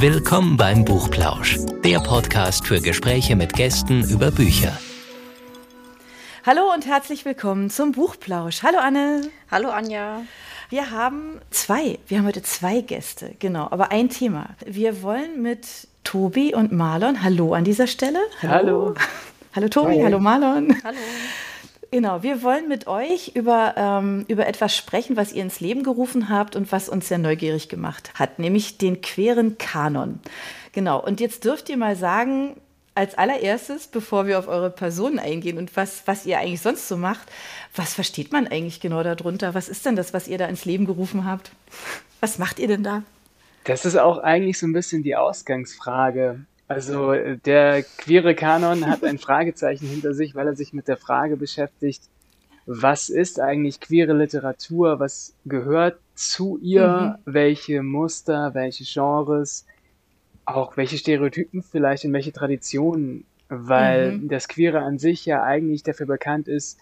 Willkommen beim Buchplausch, der Podcast für Gespräche mit Gästen über Bücher. Hallo und herzlich willkommen zum Buchplausch. Hallo Anne. Hallo Anja. Wir haben zwei, wir haben heute zwei Gäste, genau, aber ein Thema. Wir wollen mit Tobi und Marlon, hallo an dieser Stelle. Hallo. Hallo, hallo Tobi, Hi. hallo Marlon. Hallo. Genau, wir wollen mit euch über, ähm, über etwas sprechen, was ihr ins Leben gerufen habt und was uns sehr neugierig gemacht hat, nämlich den queeren Kanon. Genau, und jetzt dürft ihr mal sagen, als allererstes, bevor wir auf eure Personen eingehen und was, was ihr eigentlich sonst so macht, was versteht man eigentlich genau darunter? Was ist denn das, was ihr da ins Leben gerufen habt? Was macht ihr denn da? Das ist auch eigentlich so ein bisschen die Ausgangsfrage. Also der queere Kanon hat ein Fragezeichen hinter sich, weil er sich mit der Frage beschäftigt, was ist eigentlich queere Literatur, was gehört zu ihr, mhm. welche Muster, welche Genres, auch welche Stereotypen vielleicht in welche Traditionen, weil mhm. das Queere an sich ja eigentlich dafür bekannt ist,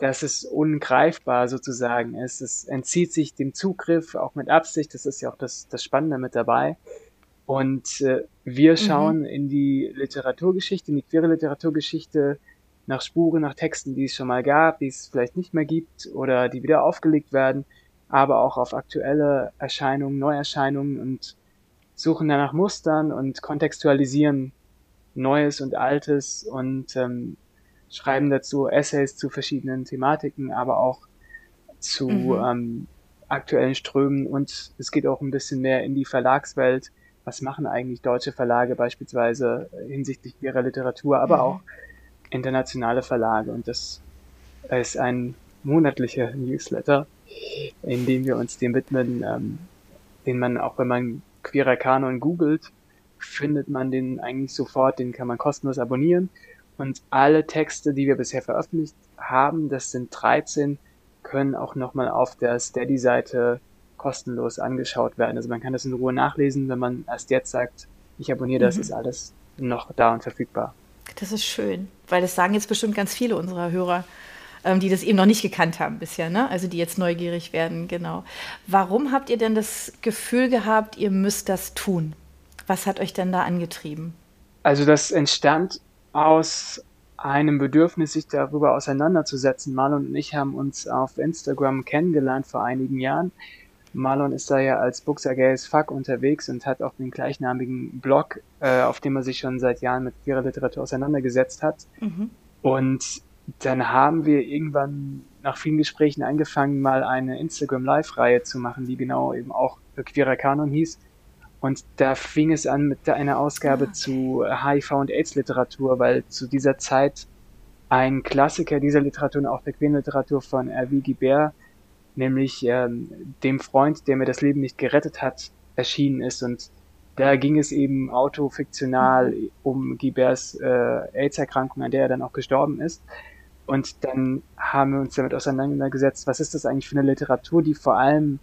dass es ungreifbar sozusagen ist. Es entzieht sich dem Zugriff, auch mit Absicht, das ist ja auch das, das Spannende mit dabei. Und äh, wir mhm. schauen mhm. in die Literaturgeschichte, in die queere Literaturgeschichte nach Spuren, nach Texten, die es schon mal gab, die es vielleicht nicht mehr gibt oder die wieder aufgelegt werden, aber auch auf aktuelle Erscheinungen, Neuerscheinungen und suchen danach Mustern und kontextualisieren Neues und Altes und ähm, schreiben dazu Essays zu verschiedenen Thematiken, aber auch zu mhm. ähm, aktuellen Strömen und es geht auch ein bisschen mehr in die Verlagswelt, was machen eigentlich deutsche Verlage beispielsweise hinsichtlich ihrer Literatur, aber mhm. auch internationale Verlage. Und das ist ein monatlicher Newsletter, in dem wir uns dem widmen, ähm, den man auch, wenn man queerer Kanon googelt, findet man den eigentlich sofort, den kann man kostenlos abonnieren. Und alle Texte, die wir bisher veröffentlicht haben, das sind 13, können auch nochmal auf der Steady-Seite kostenlos angeschaut werden. Also man kann das in Ruhe nachlesen, wenn man erst jetzt sagt, ich abonniere das, mhm. ist alles noch da und verfügbar. Das ist schön, weil das sagen jetzt bestimmt ganz viele unserer Hörer, ähm, die das eben noch nicht gekannt haben bisher, ne? also die jetzt neugierig werden, genau. Warum habt ihr denn das Gefühl gehabt, ihr müsst das tun? Was hat euch denn da angetrieben? Also das entstand aus einem Bedürfnis, sich darüber auseinanderzusetzen. Marlon und ich haben uns auf Instagram kennengelernt vor einigen Jahren. Marlon ist da ja als Buxer Gay as Fuck unterwegs und hat auch den gleichnamigen Blog, äh, auf dem er sich schon seit Jahren mit queerer Literatur auseinandergesetzt hat. Mhm. Und dann haben wir irgendwann nach vielen Gesprächen angefangen, mal eine Instagram Live-Reihe zu machen, die genau eben auch Queerer Kanon hieß. Und da fing es an mit einer Ausgabe ah, okay. zu HIV und AIDS-Literatur, weil zu dieser Zeit ein Klassiker dieser Literatur und auch der queeren Literatur von Hervé Guibert nämlich ähm, dem Freund, der mir das Leben nicht gerettet hat, erschienen ist. Und da ging es eben autofiktional um Guiberts äh, AIDS-Erkrankung, an der er dann auch gestorben ist. Und dann haben wir uns damit auseinandergesetzt, was ist das eigentlich für eine Literatur, die vor allem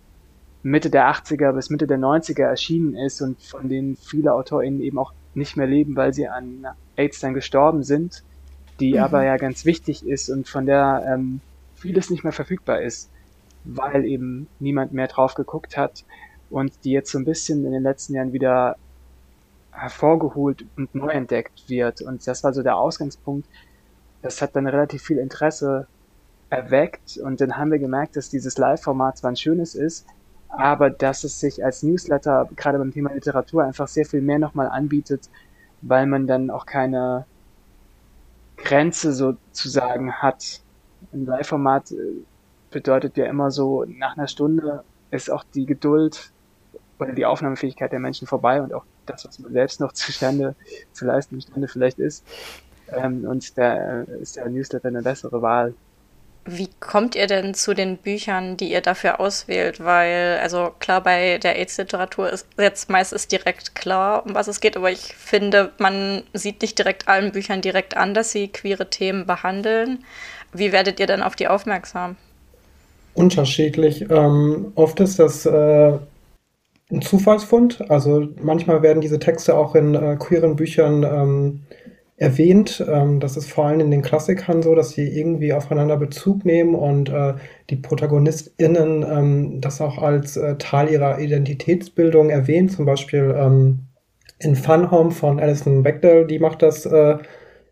Mitte der 80er bis Mitte der 90er erschienen ist und von denen viele AutorInnen eben auch nicht mehr leben, weil sie an AIDS dann gestorben sind, die mhm. aber ja ganz wichtig ist und von der ähm, vieles nicht mehr verfügbar ist weil eben niemand mehr drauf geguckt hat und die jetzt so ein bisschen in den letzten Jahren wieder hervorgeholt und neu entdeckt wird. Und das war so der Ausgangspunkt. Das hat dann relativ viel Interesse erweckt und dann haben wir gemerkt, dass dieses Live-Format zwar ein schönes ist, aber dass es sich als Newsletter gerade beim Thema Literatur einfach sehr viel mehr nochmal anbietet, weil man dann auch keine Grenze sozusagen hat. Ein Live-Format äh, bedeutet ja immer so, nach einer Stunde ist auch die Geduld oder die Aufnahmefähigkeit der Menschen vorbei und auch das, was man selbst noch zustande zu leisten imstande vielleicht ist. Ähm, und da ist der Newsletter eine bessere Wahl. Wie kommt ihr denn zu den Büchern, die ihr dafür auswählt? Weil, also klar, bei der AIDS-Literatur ist jetzt meistens direkt klar, um was es geht, aber ich finde, man sieht nicht direkt allen Büchern direkt an, dass sie queere Themen behandeln. Wie werdet ihr denn auf die aufmerksam? Unterschiedlich. Ähm, oft ist das äh, ein Zufallsfund. Also manchmal werden diese Texte auch in äh, queeren Büchern ähm, erwähnt. Ähm, das ist vor allem in den Klassikern so, dass sie irgendwie aufeinander Bezug nehmen und äh, die ProtagonistInnen ähm, das auch als äh, Teil ihrer Identitätsbildung erwähnen. Zum Beispiel ähm, in Fun Home von Alison Bechdel, die macht das äh,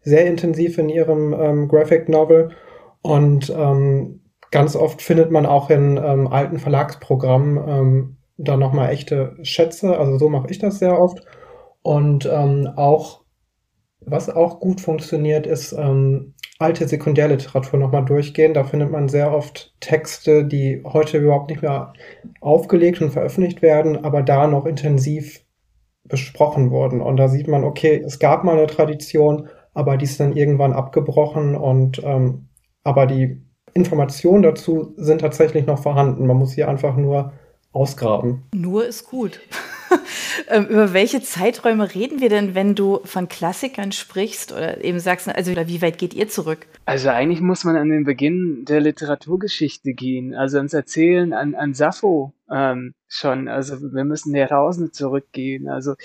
sehr intensiv in ihrem ähm, Graphic Novel. Und ähm, ganz oft findet man auch in ähm, alten Verlagsprogrammen ähm, da nochmal echte Schätze. Also so mache ich das sehr oft. Und ähm, auch, was auch gut funktioniert, ist ähm, alte Sekundärliteratur nochmal durchgehen. Da findet man sehr oft Texte, die heute überhaupt nicht mehr aufgelegt und veröffentlicht werden, aber da noch intensiv besprochen wurden. Und da sieht man, okay, es gab mal eine Tradition, aber die ist dann irgendwann abgebrochen und ähm, aber die Informationen dazu sind tatsächlich noch vorhanden. Man muss hier einfach nur ausgraben. Nur ist gut. Ähm, über welche Zeiträume reden wir denn, wenn du von Klassikern sprichst oder eben sagst, also wie weit geht ihr zurück? Also eigentlich muss man an den Beginn der Literaturgeschichte gehen, also ans Erzählen an, an Sappho ähm, schon. Also wir müssen Jahrtausende zurückgehen. Also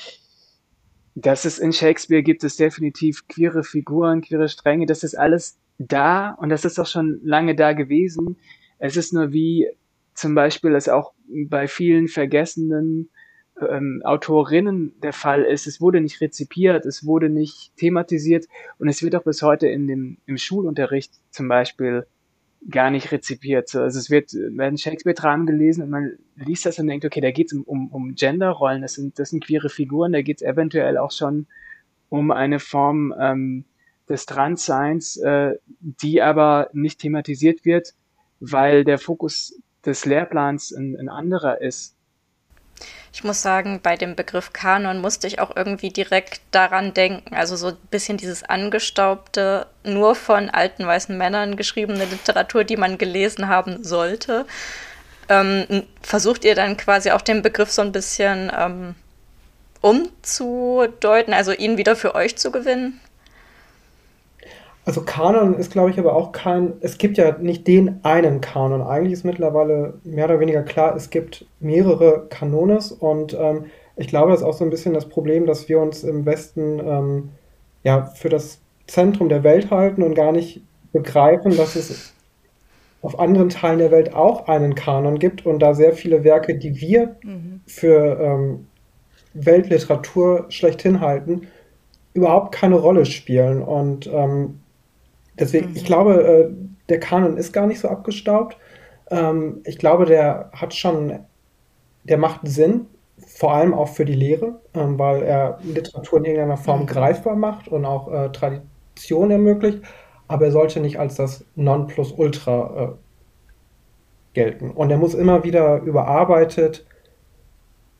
dass es in Shakespeare gibt es definitiv queere Figuren, queere Stränge, das ist alles da und das ist auch schon lange da gewesen. Es ist nur wie zum Beispiel es auch bei vielen vergessenen ähm, Autorinnen der Fall ist. Es wurde nicht rezipiert, es wurde nicht thematisiert und es wird auch bis heute in dem, im Schulunterricht zum Beispiel gar nicht rezipiert. Also es wird, werden Shakespeare-Dramen gelesen und man liest das und denkt, okay, da geht es um, um, um Genderrollen, das sind, das sind queere Figuren, da geht es eventuell auch schon um eine Form ähm, des Transseins, äh, die aber nicht thematisiert wird, weil der Fokus des Lehrplans ein, ein anderer ist. Ich muss sagen, bei dem Begriff Kanon musste ich auch irgendwie direkt daran denken. Also so ein bisschen dieses angestaubte, nur von alten weißen Männern geschriebene Literatur, die man gelesen haben sollte. Ähm, versucht ihr dann quasi auch den Begriff so ein bisschen ähm, umzudeuten, also ihn wieder für euch zu gewinnen? Also Kanon ist, glaube ich, aber auch kein, es gibt ja nicht den einen Kanon. Eigentlich ist mittlerweile mehr oder weniger klar, es gibt mehrere Kanones und ähm, ich glaube, das ist auch so ein bisschen das Problem, dass wir uns im Westen ähm, ja für das Zentrum der Welt halten und gar nicht begreifen, dass es auf anderen Teilen der Welt auch einen Kanon gibt und da sehr viele Werke, die wir mhm. für ähm, Weltliteratur schlechthin halten, überhaupt keine Rolle spielen. Und ähm, Deswegen, mhm. ich glaube, äh, der Kanon ist gar nicht so abgestaubt. Ähm, ich glaube, der hat schon, der macht Sinn, vor allem auch für die Lehre, ähm, weil er Literatur in irgendeiner Form mhm. greifbar macht und auch äh, Tradition ermöglicht, aber er sollte nicht als das Nonplusultra äh, gelten. Und er muss immer wieder überarbeitet,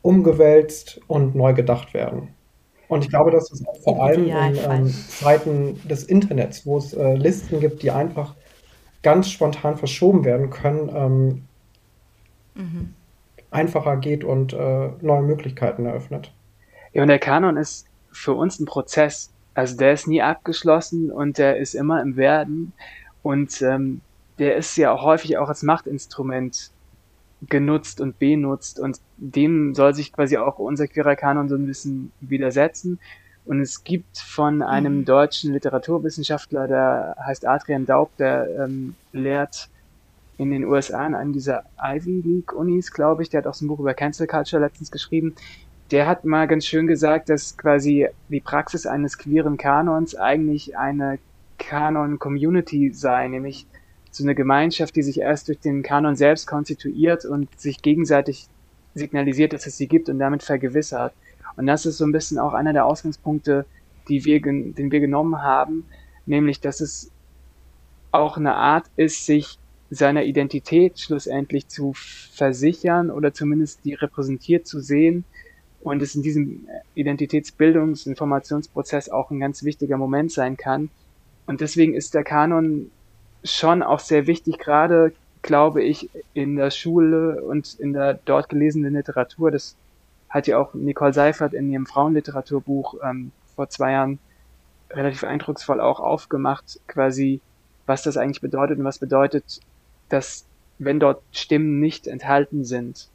umgewälzt und neu gedacht werden. Und ich glaube, dass es vor allem in ähm, Zeiten des Internets, wo es äh, Listen gibt, die einfach ganz spontan verschoben werden können, ähm, mhm. einfacher geht und äh, neue Möglichkeiten eröffnet. Ja, und der Kanon ist für uns ein Prozess. Also der ist nie abgeschlossen und der ist immer im Werden. Und ähm, der ist ja auch häufig auch als Machtinstrument genutzt und benutzt und dem soll sich quasi auch unser queerer Kanon so ein bisschen widersetzen. Und es gibt von einem mhm. deutschen Literaturwissenschaftler, der heißt Adrian Daub, der ähm, lehrt in den USA an einem dieser Ivy League Unis, glaube ich. Der hat auch so ein Buch über Cancel Culture letztens geschrieben. Der hat mal ganz schön gesagt, dass quasi die Praxis eines queeren Kanons eigentlich eine Kanon-Community sei, nämlich so eine Gemeinschaft, die sich erst durch den Kanon selbst konstituiert und sich gegenseitig signalisiert, dass es sie gibt und damit vergewissert. Und das ist so ein bisschen auch einer der Ausgangspunkte, die wir, den wir genommen haben, nämlich, dass es auch eine Art ist, sich seiner Identität schlussendlich zu versichern oder zumindest die repräsentiert zu sehen und es in diesem Identitätsbildungs-, Informationsprozess auch ein ganz wichtiger Moment sein kann. Und deswegen ist der Kanon schon auch sehr wichtig, gerade glaube ich, in der Schule und in der dort gelesenen Literatur. Das hat ja auch Nicole Seifert in ihrem Frauenliteraturbuch ähm, vor zwei Jahren relativ eindrucksvoll auch aufgemacht, quasi, was das eigentlich bedeutet und was bedeutet, dass wenn dort Stimmen nicht enthalten sind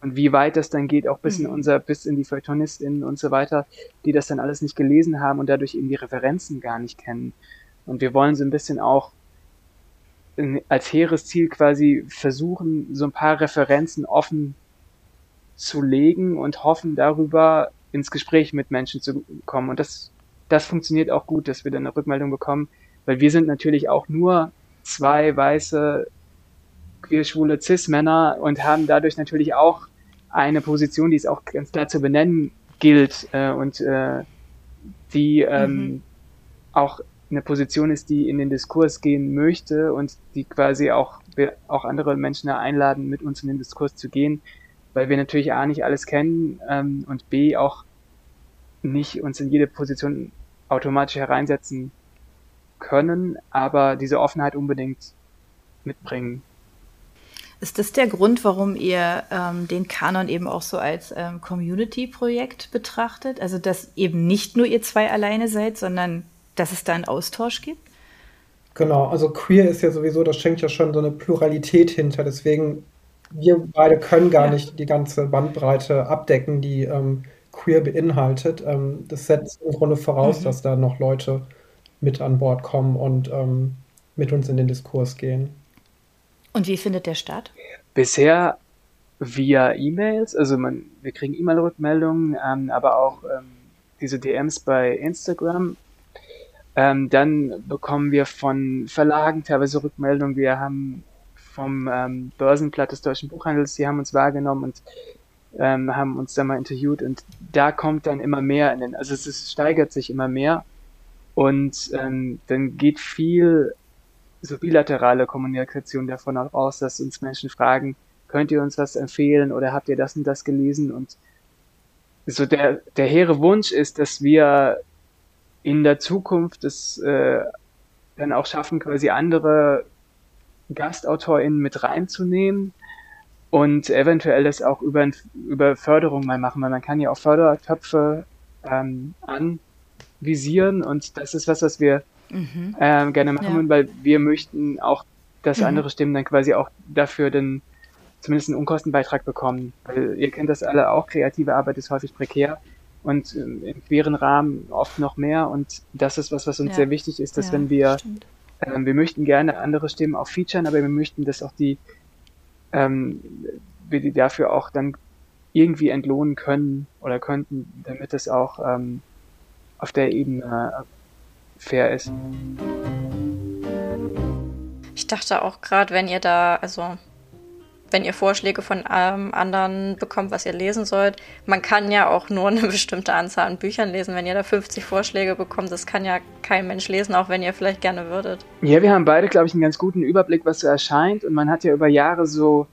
und wie weit das dann geht, auch bis mhm. in unser, bis in die Feuilletonistinnen und so weiter, die das dann alles nicht gelesen haben und dadurch eben die Referenzen gar nicht kennen. Und wir wollen so ein bisschen auch als hehres Ziel quasi versuchen, so ein paar Referenzen offen zu legen und hoffen darüber ins Gespräch mit Menschen zu kommen. Und das, das funktioniert auch gut, dass wir dann eine Rückmeldung bekommen, weil wir sind natürlich auch nur zwei weiße, queer-schwule Cis-Männer und haben dadurch natürlich auch eine Position, die es auch ganz klar zu benennen gilt äh, und äh, die ähm, mhm. auch eine Position ist, die in den Diskurs gehen möchte und die quasi auch, auch andere Menschen einladen, mit uns in den Diskurs zu gehen, weil wir natürlich A nicht alles kennen ähm, und B auch nicht uns in jede Position automatisch hereinsetzen können, aber diese Offenheit unbedingt mitbringen. Ist das der Grund, warum ihr ähm, den Kanon eben auch so als ähm, Community-Projekt betrachtet? Also, dass eben nicht nur ihr zwei alleine seid, sondern dass es da einen Austausch gibt? Genau, also queer ist ja sowieso, das schenkt ja schon so eine Pluralität hinter. Deswegen, wir beide können gar ja. nicht die ganze Bandbreite abdecken, die ähm, queer beinhaltet. Ähm, das setzt im Grunde voraus, mhm. dass da noch Leute mit an Bord kommen und ähm, mit uns in den Diskurs gehen. Und wie findet der statt? Bisher via E-Mails, also man, wir kriegen E-Mail-Rückmeldungen, ähm, aber auch ähm, diese DMs bei Instagram. Ähm, dann bekommen wir von Verlagen teilweise Rückmeldungen. Wir haben vom ähm, Börsenblatt des Deutschen Buchhandels, die haben uns wahrgenommen und ähm, haben uns da mal interviewt und da kommt dann immer mehr in den, also es, es steigert sich immer mehr und ähm, dann geht viel so bilaterale Kommunikation davon aus, dass uns Menschen fragen, könnt ihr uns was empfehlen oder habt ihr das und das gelesen? Und so der, der hehre Wunsch ist, dass wir in der Zukunft es äh, dann auch schaffen, quasi andere GastautorInnen mit reinzunehmen und eventuell das auch über, über Förderung mal machen, weil man kann ja auch Fördertöpfe ähm, anvisieren und das ist was, was wir mhm. ähm, gerne machen, ja. weil wir möchten auch, dass mhm. andere Stimmen dann quasi auch dafür den zumindest einen Unkostenbeitrag bekommen. Weil ihr kennt das alle auch, kreative Arbeit ist häufig prekär und ähm, im queeren Rahmen oft noch mehr und das ist was, was uns ja. sehr wichtig ist, dass ja, wenn wir ähm, wir möchten gerne andere Stimmen auch featuren, aber wir möchten, dass auch die ähm, wir die dafür auch dann irgendwie entlohnen können oder könnten, damit es auch ähm, auf der Ebene fair ist. Ich dachte auch gerade, wenn ihr da, also wenn ihr Vorschläge von ähm, anderen bekommt, was ihr lesen sollt, man kann ja auch nur eine bestimmte Anzahl an Büchern lesen. Wenn ihr da 50 Vorschläge bekommt, das kann ja kein Mensch lesen, auch wenn ihr vielleicht gerne würdet. Ja, wir haben beide, glaube ich, einen ganz guten Überblick, was so erscheint. Und man hat ja über Jahre so,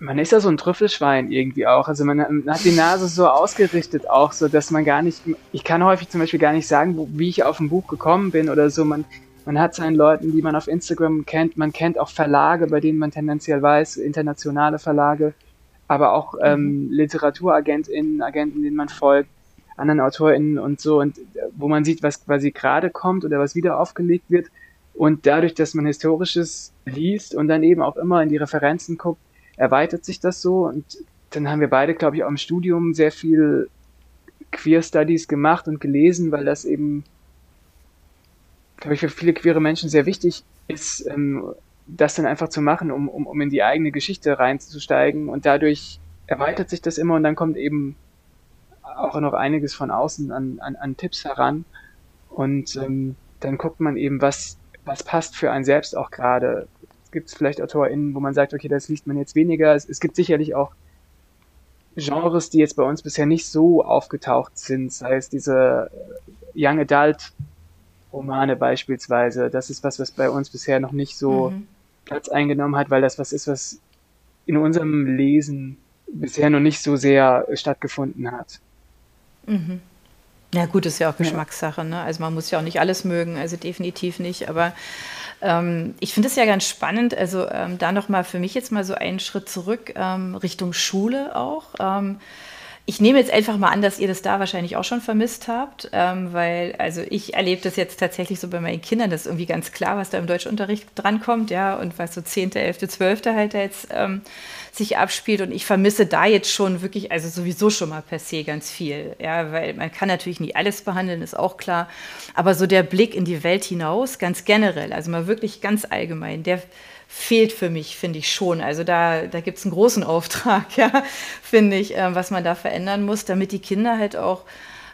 man ist ja so ein Trüffelschwein irgendwie auch. Also man hat die Nase so ausgerichtet auch, so dass man gar nicht, ich kann häufig zum Beispiel gar nicht sagen, wo, wie ich auf ein Buch gekommen bin oder so. Man, man hat seinen Leuten, die man auf Instagram kennt, man kennt auch Verlage, bei denen man tendenziell weiß, internationale Verlage, aber auch mhm. ähm, LiteraturagentInnen, Agenten, denen man folgt, anderen AutorInnen und so, und wo man sieht, was quasi gerade kommt oder was wieder aufgelegt wird. Und dadurch, dass man Historisches liest und dann eben auch immer in die Referenzen guckt, erweitert sich das so. Und dann haben wir beide, glaube ich, auch im Studium sehr viel Queer Studies gemacht und gelesen, weil das eben glaube ich, für viele queere Menschen sehr wichtig ist, ähm, das dann einfach zu machen, um, um, um in die eigene Geschichte reinzusteigen. Und dadurch erweitert sich das immer und dann kommt eben auch noch einiges von außen an, an, an Tipps heran. Und ähm, dann guckt man eben, was, was passt für einen selbst auch gerade. Es gibt vielleicht AutorInnen, wo man sagt, okay, das liest man jetzt weniger. Es, es gibt sicherlich auch Genres, die jetzt bei uns bisher nicht so aufgetaucht sind, sei es diese Young Adult Romane beispielsweise. Das ist was, was bei uns bisher noch nicht so mhm. Platz eingenommen hat, weil das was ist, was in unserem Lesen bisher noch nicht so sehr stattgefunden hat. Mhm. Ja, gut, ist ja auch Geschmackssache. Ne? Also man muss ja auch nicht alles mögen, also definitiv nicht. Aber ähm, ich finde es ja ganz spannend. Also ähm, da nochmal für mich jetzt mal so einen Schritt zurück ähm, Richtung Schule auch. Ähm, ich nehme jetzt einfach mal an, dass ihr das da wahrscheinlich auch schon vermisst habt, ähm, weil, also ich erlebe das jetzt tatsächlich so bei meinen Kindern, das ist irgendwie ganz klar, was da im Deutschunterricht drankommt, ja, und was so 10., 11., 12. halt da jetzt ähm, sich abspielt. Und ich vermisse da jetzt schon wirklich, also sowieso schon mal per se ganz viel, ja, weil man kann natürlich nie alles behandeln, ist auch klar. Aber so der Blick in die Welt hinaus, ganz generell, also mal wirklich ganz allgemein, der fehlt für mich, finde ich schon. Also da, da gibt es einen großen Auftrag, ja, finde ich, äh, was man da verändern muss, damit die Kinder halt auch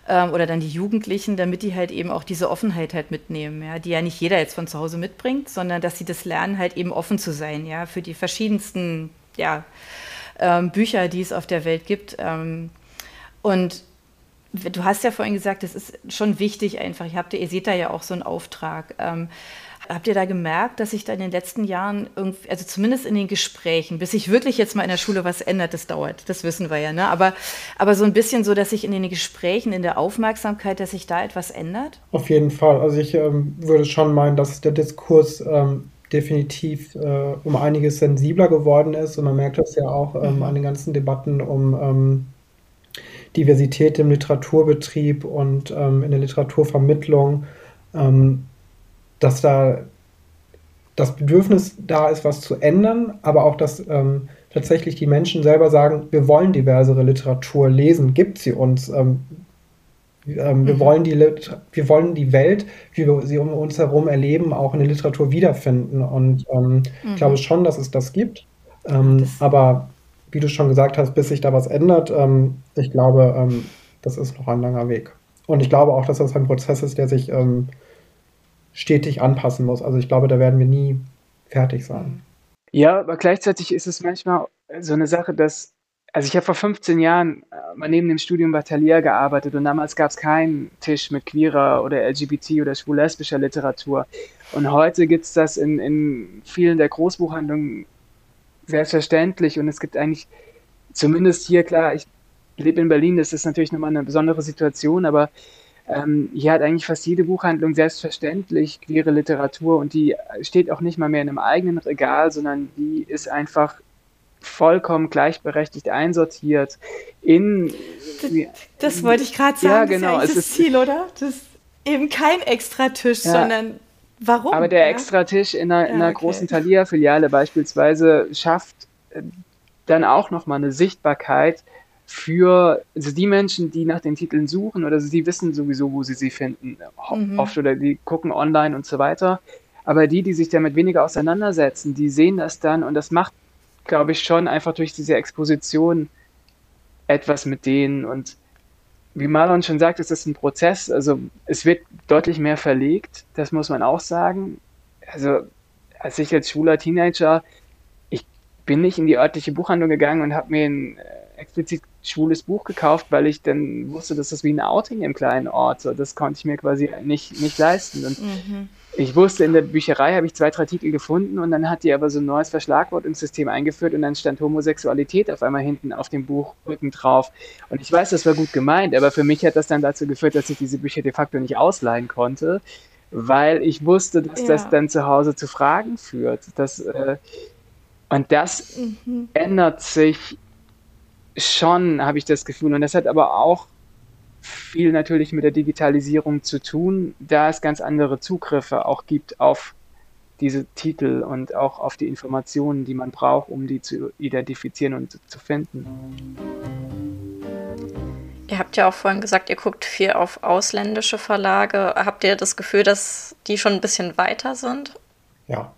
ähm, oder dann die Jugendlichen, damit die halt eben auch diese Offenheit halt mitnehmen, ja, die ja nicht jeder jetzt von zu Hause mitbringt, sondern dass sie das lernen, halt eben offen zu sein, ja, für die verschiedensten, ja, ähm, Bücher, die es auf der Welt gibt. Ähm, und du hast ja vorhin gesagt, es ist schon wichtig einfach. Ihr, habt, ihr seht da ja auch so einen Auftrag. Ähm, Habt ihr da gemerkt, dass sich da in den letzten Jahren, irgendwie, also zumindest in den Gesprächen, bis sich wirklich jetzt mal in der Schule was ändert, das dauert, das wissen wir ja, ne? aber, aber so ein bisschen so, dass sich in den Gesprächen, in der Aufmerksamkeit, dass sich da etwas ändert? Auf jeden Fall. Also ich ähm, würde schon meinen, dass der Diskurs ähm, definitiv äh, um einiges sensibler geworden ist und man merkt das ja auch ähm, mhm. an den ganzen Debatten um ähm, Diversität im Literaturbetrieb und ähm, in der Literaturvermittlung. Ähm, dass da das Bedürfnis da ist, was zu ändern, aber auch, dass ähm, tatsächlich die Menschen selber sagen, wir wollen diversere Literatur lesen, gibt sie uns. Ähm, ähm, wir, mhm. wollen die wir wollen die Welt, wie wir sie um uns herum erleben, auch in der Literatur wiederfinden. Und ähm, mhm. ich glaube schon, dass es das gibt. Ähm, das aber wie du schon gesagt hast, bis sich da was ändert, ähm, ich glaube, das ist noch ein langer Weg. Und ich glaube auch, dass das ein Prozess ist, der sich stetig anpassen muss. Also ich glaube, da werden wir nie fertig sein. Ja, aber gleichzeitig ist es manchmal so eine Sache, dass, also ich habe vor 15 Jahren äh, mal neben dem Studium Batalier gearbeitet und damals gab es keinen Tisch mit queerer oder LGBT oder schwul-lesbischer Literatur. Und heute gibt es das in, in vielen der Großbuchhandlungen selbstverständlich und es gibt eigentlich, zumindest hier, klar, ich lebe in Berlin, das ist natürlich nochmal eine besondere Situation, aber ähm, hier hat eigentlich fast jede Buchhandlung selbstverständlich queere Literatur und die steht auch nicht mal mehr in einem eigenen Regal, sondern die ist einfach vollkommen gleichberechtigt einsortiert in. Das, das wollte ich gerade sagen. Ja, genau. Das ist ja das Ziel, oder? Das ist eben kein Extratisch, ja, sondern warum? Aber der ja? Extratisch in einer, in einer okay. großen Thalia-Filiale beispielsweise schafft äh, dann auch nochmal eine Sichtbarkeit für also die Menschen, die nach den Titeln suchen oder sie wissen sowieso, wo sie sie finden, mhm. oft oder die gucken online und so weiter. Aber die, die sich damit weniger auseinandersetzen, die sehen das dann und das macht, glaube ich, schon einfach durch diese Exposition etwas mit denen. Und wie Marlon schon sagt, ist das ein Prozess. Also es wird deutlich mehr verlegt, das muss man auch sagen. Also als ich als schwuler Teenager, ich bin nicht in die örtliche Buchhandlung gegangen und habe mir ein äh, explizit schwules Buch gekauft, weil ich dann wusste, dass das wie ein Outing im kleinen Ort. So, das konnte ich mir quasi nicht, nicht leisten. Und mhm. ich wusste, in der Bücherei habe ich zwei, drei Titel gefunden und dann hat die aber so ein neues Verschlagwort ins System eingeführt und dann stand Homosexualität auf einmal hinten auf dem Buchrücken drauf. Und ich weiß, das war gut gemeint, aber für mich hat das dann dazu geführt, dass ich diese Bücher de facto nicht ausleihen konnte, weil ich wusste, dass ja. das dann zu Hause zu Fragen führt. Das, äh, und das mhm. ändert sich schon, habe ich das Gefühl. Und das hat aber auch viel natürlich mit der Digitalisierung zu tun, da es ganz andere Zugriffe auch gibt auf diese Titel und auch auf die Informationen, die man braucht, um die zu identifizieren und zu finden. Ihr habt ja auch vorhin gesagt, ihr guckt viel auf ausländische Verlage. Habt ihr das Gefühl, dass die schon ein bisschen weiter sind? Ja,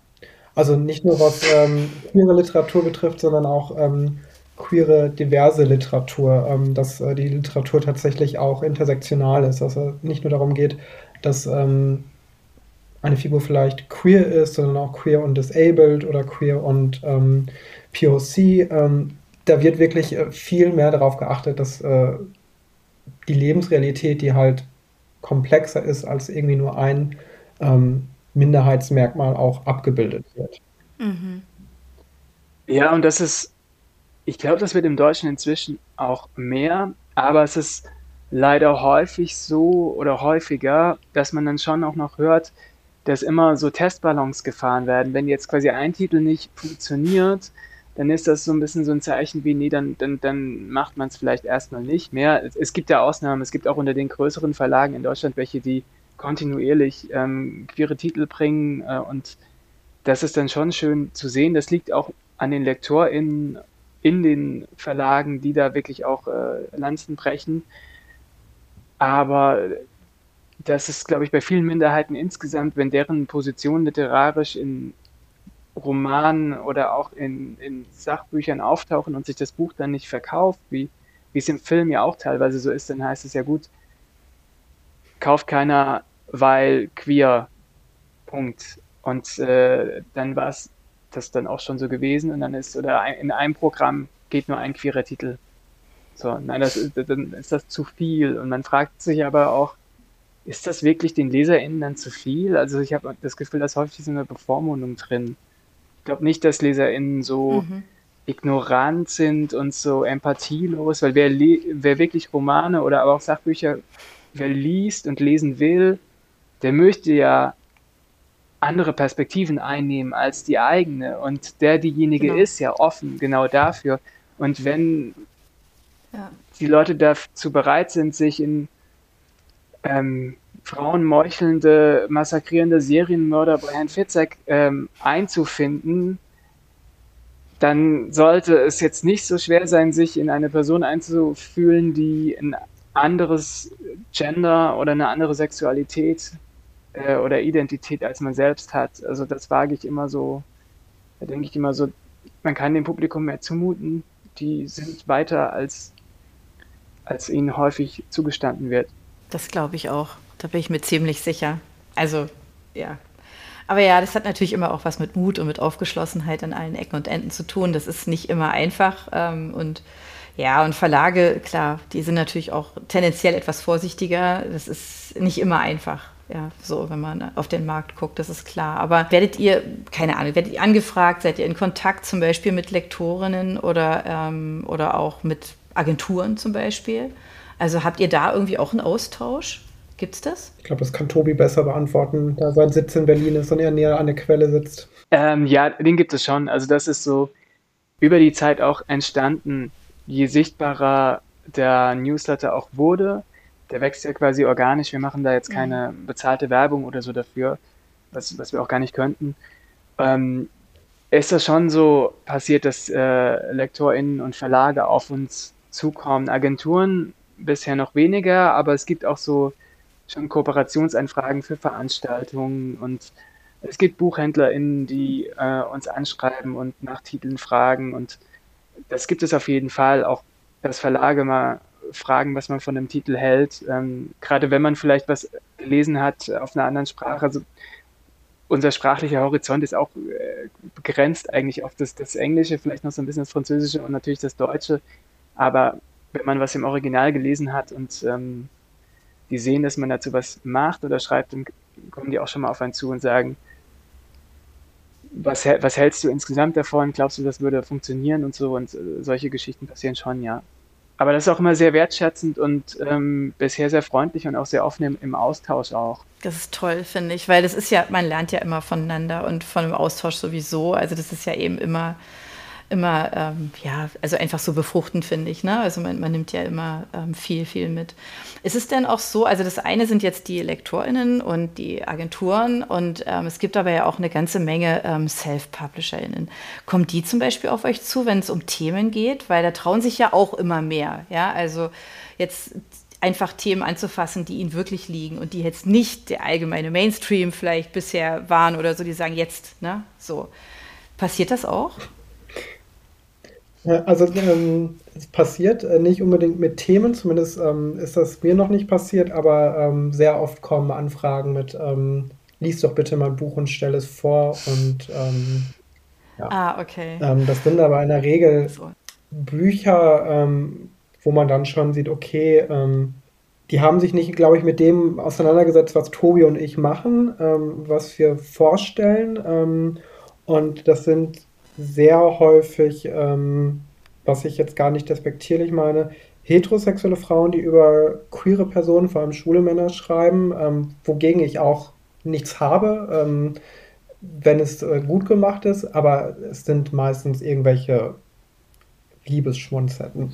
also nicht nur was ähm, queere Literatur betrifft, sondern auch ähm, queere, diverse Literatur, ähm, dass äh, die Literatur tatsächlich auch intersektional ist, dass es nicht nur darum geht, dass ähm, eine Figur vielleicht queer ist, sondern auch queer und disabled oder queer und ähm, POC. Ähm, da wird wirklich äh, viel mehr darauf geachtet, dass äh, die Lebensrealität, die halt komplexer ist als irgendwie nur ein ähm, Minderheitsmerkmal, auch abgebildet wird. Mhm. Ja, und das ist ich glaube, das wird im Deutschen inzwischen auch mehr, aber es ist leider häufig so oder häufiger, dass man dann schon auch noch hört, dass immer so Testballons gefahren werden. Wenn jetzt quasi ein Titel nicht funktioniert, dann ist das so ein bisschen so ein Zeichen wie, nee, dann, dann, dann macht man es vielleicht erstmal nicht mehr. Es, gibt ja Ausnahmen, es gibt auch unter den größeren Verlagen in Deutschland welche, die kontinuierlich ähm, queere Titel bringen äh, und das ist dann schon schön zu sehen. Das liegt auch an den LektorInnen in den Verlagen, die da wirklich auch äh, Lanzen brechen. Aber das ist, glaube ich, bei vielen Minderheiten insgesamt, wenn deren Position literarisch in Romanen oder auch in, in Sachbüchern auftauchen und sich das Buch dann nicht verkauft, wie, wie es im Film ja auch teilweise so ist, dann heißt es ja gut, kauft keiner, weil queer. Punkt. Und äh, dann war es das dann auch schon so gewesen und dann ist oder in einem Programm geht nur ein queerer Titel. So, nein, das ist, dann ist das zu viel. Und man fragt sich aber auch, ist das wirklich den LeserInnen dann zu viel? Also ich habe das Gefühl, dass häufig so eine Bevormundung drin. Ich glaube nicht, dass LeserInnen so mhm. ignorant sind und so empathielos, weil wer, wer wirklich Romane oder aber auch Sachbücher, wer liest und lesen will, der möchte ja andere Perspektiven einnehmen als die eigene. Und der, diejenige genau. ist ja offen genau dafür. Und wenn ja. die Leute dazu bereit sind, sich in ähm, frauenmeuchelnde, massakrierende Serienmörder bei Herrn Fitzek ähm, einzufinden, dann sollte es jetzt nicht so schwer sein, sich in eine Person einzufühlen, die ein anderes Gender oder eine andere Sexualität äh, oder Identität als man selbst hat. Also das wage ich immer so, da denke ich immer so, man kann dem Publikum mehr zumuten, die sind weiter als, als ihnen häufig zugestanden wird. Das glaube ich auch. Da bin ich mir ziemlich sicher. Also, ja. Aber ja, das hat natürlich immer auch was mit Mut und mit Aufgeschlossenheit an allen Ecken und Enden zu tun. Das ist nicht immer einfach. Ähm, und ja, und Verlage, klar, die sind natürlich auch tendenziell etwas vorsichtiger. Das ist nicht immer einfach ja, so, wenn man auf den Markt guckt, das ist klar. Aber werdet ihr, keine Ahnung, werdet ihr angefragt, seid ihr in Kontakt zum Beispiel mit Lektorinnen oder, ähm, oder auch mit Agenturen zum Beispiel? Also habt ihr da irgendwie auch einen Austausch? Gibt es das? Ich glaube, das kann Tobi besser beantworten, da sein Sitz in Berlin ist und er näher an der Quelle sitzt. Ähm, ja, den gibt es schon. Also das ist so über die Zeit auch entstanden, je sichtbarer der Newsletter auch wurde, der wächst ja quasi organisch. Wir machen da jetzt keine bezahlte Werbung oder so dafür, was, was wir auch gar nicht könnten. Ähm, ist das schon so passiert, dass äh, LektorInnen und Verlage auf uns zukommen? Agenturen bisher noch weniger, aber es gibt auch so schon Kooperationsanfragen für Veranstaltungen und es gibt BuchhändlerInnen, die äh, uns anschreiben und nach Titeln fragen und das gibt es auf jeden Fall, auch dass Verlage mal fragen, was man von dem Titel hält. Ähm, gerade wenn man vielleicht was gelesen hat auf einer anderen Sprache. Also unser sprachlicher Horizont ist auch äh, begrenzt eigentlich auf das, das Englische, vielleicht noch so ein bisschen das Französische und natürlich das Deutsche. Aber wenn man was im Original gelesen hat und ähm, die sehen, dass man dazu was macht oder schreibt, dann kommen die auch schon mal auf einen zu und sagen, was, was hältst du insgesamt davon? Glaubst du, das würde funktionieren und so? Und äh, solche Geschichten passieren schon, ja aber das ist auch immer sehr wertschätzend und ähm, bisher sehr freundlich und auch sehr offen im, im, Austausch auch. Das ist toll, finde ich, weil das ist ja, man lernt ja immer voneinander und von dem Austausch sowieso. Also das ist ja eben immer immer, ähm, ja, also einfach so befruchtend, finde ich. Ne? Also man, man nimmt ja immer ähm, viel, viel mit. Ist es denn auch so, also das eine sind jetzt die LektorInnen und die Agenturen und ähm, es gibt aber ja auch eine ganze Menge ähm, Self-PublisherInnen. Kommen die zum Beispiel auf euch zu, wenn es um Themen geht? Weil da trauen sich ja auch immer mehr. Ja, also jetzt einfach Themen anzufassen, die ihnen wirklich liegen und die jetzt nicht der allgemeine Mainstream vielleicht bisher waren oder so, die sagen jetzt, ne, so. Passiert das auch? Also ähm, es passiert äh, nicht unbedingt mit Themen, zumindest ähm, ist das mir noch nicht passiert, aber ähm, sehr oft kommen Anfragen mit, ähm, lies doch bitte mein Buch und stell es vor und ähm, ja. Ah, okay. Ähm, das sind aber in der Regel so. Bücher, wo man dann schon sieht, okay, die haben sich nicht, glaube ich, mit dem auseinandergesetzt, was Tobi und ich machen, was wir vorstellen. und das sind sehr häufig, ähm, was ich jetzt gar nicht despektierlich meine, heterosexuelle Frauen, die über queere Personen, vor allem schwule Männer, schreiben, ähm, wogegen ich auch nichts habe, ähm, wenn es äh, gut gemacht ist, aber es sind meistens irgendwelche Liebesschmunzetten.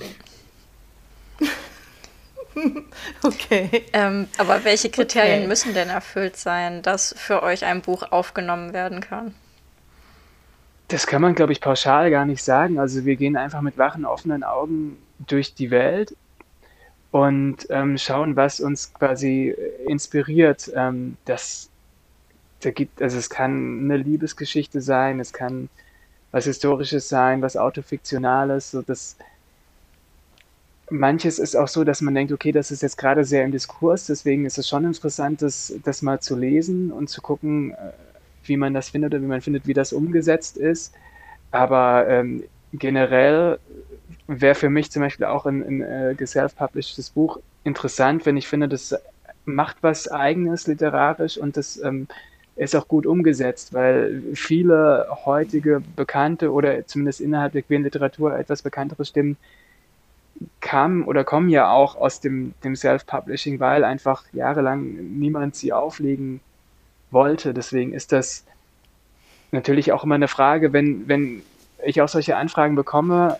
okay. Ähm, aber welche Kriterien okay. müssen denn erfüllt sein, dass für euch ein Buch aufgenommen werden kann? Das kann man, glaube ich, pauschal gar nicht sagen. Also wir gehen einfach mit wachen, offenen Augen durch die Welt und ähm, schauen, was uns quasi inspiriert. Ähm, das da gibt, also es kann eine Liebesgeschichte sein, es kann was Historisches sein, was Autofiktionales, so das manches ist auch so, dass man denkt, okay, das ist jetzt gerade sehr im Diskurs, deswegen ist es schon interessant, das, das mal zu lesen und zu gucken, äh, wie man das findet oder wie man findet, wie das umgesetzt ist. Aber ähm, generell wäre für mich zum Beispiel auch ein, ein äh, geself-publishedes Buch interessant, wenn ich finde, das macht was Eigenes literarisch und das ähm, ist auch gut umgesetzt, weil viele heutige bekannte oder zumindest innerhalb der queeren Literatur etwas bekanntere Stimmen kamen oder kommen ja auch aus dem, dem Self-Publishing, weil einfach jahrelang niemand sie auflegen wollte. Deswegen ist das natürlich auch immer eine Frage, wenn, wenn ich auch solche Anfragen bekomme,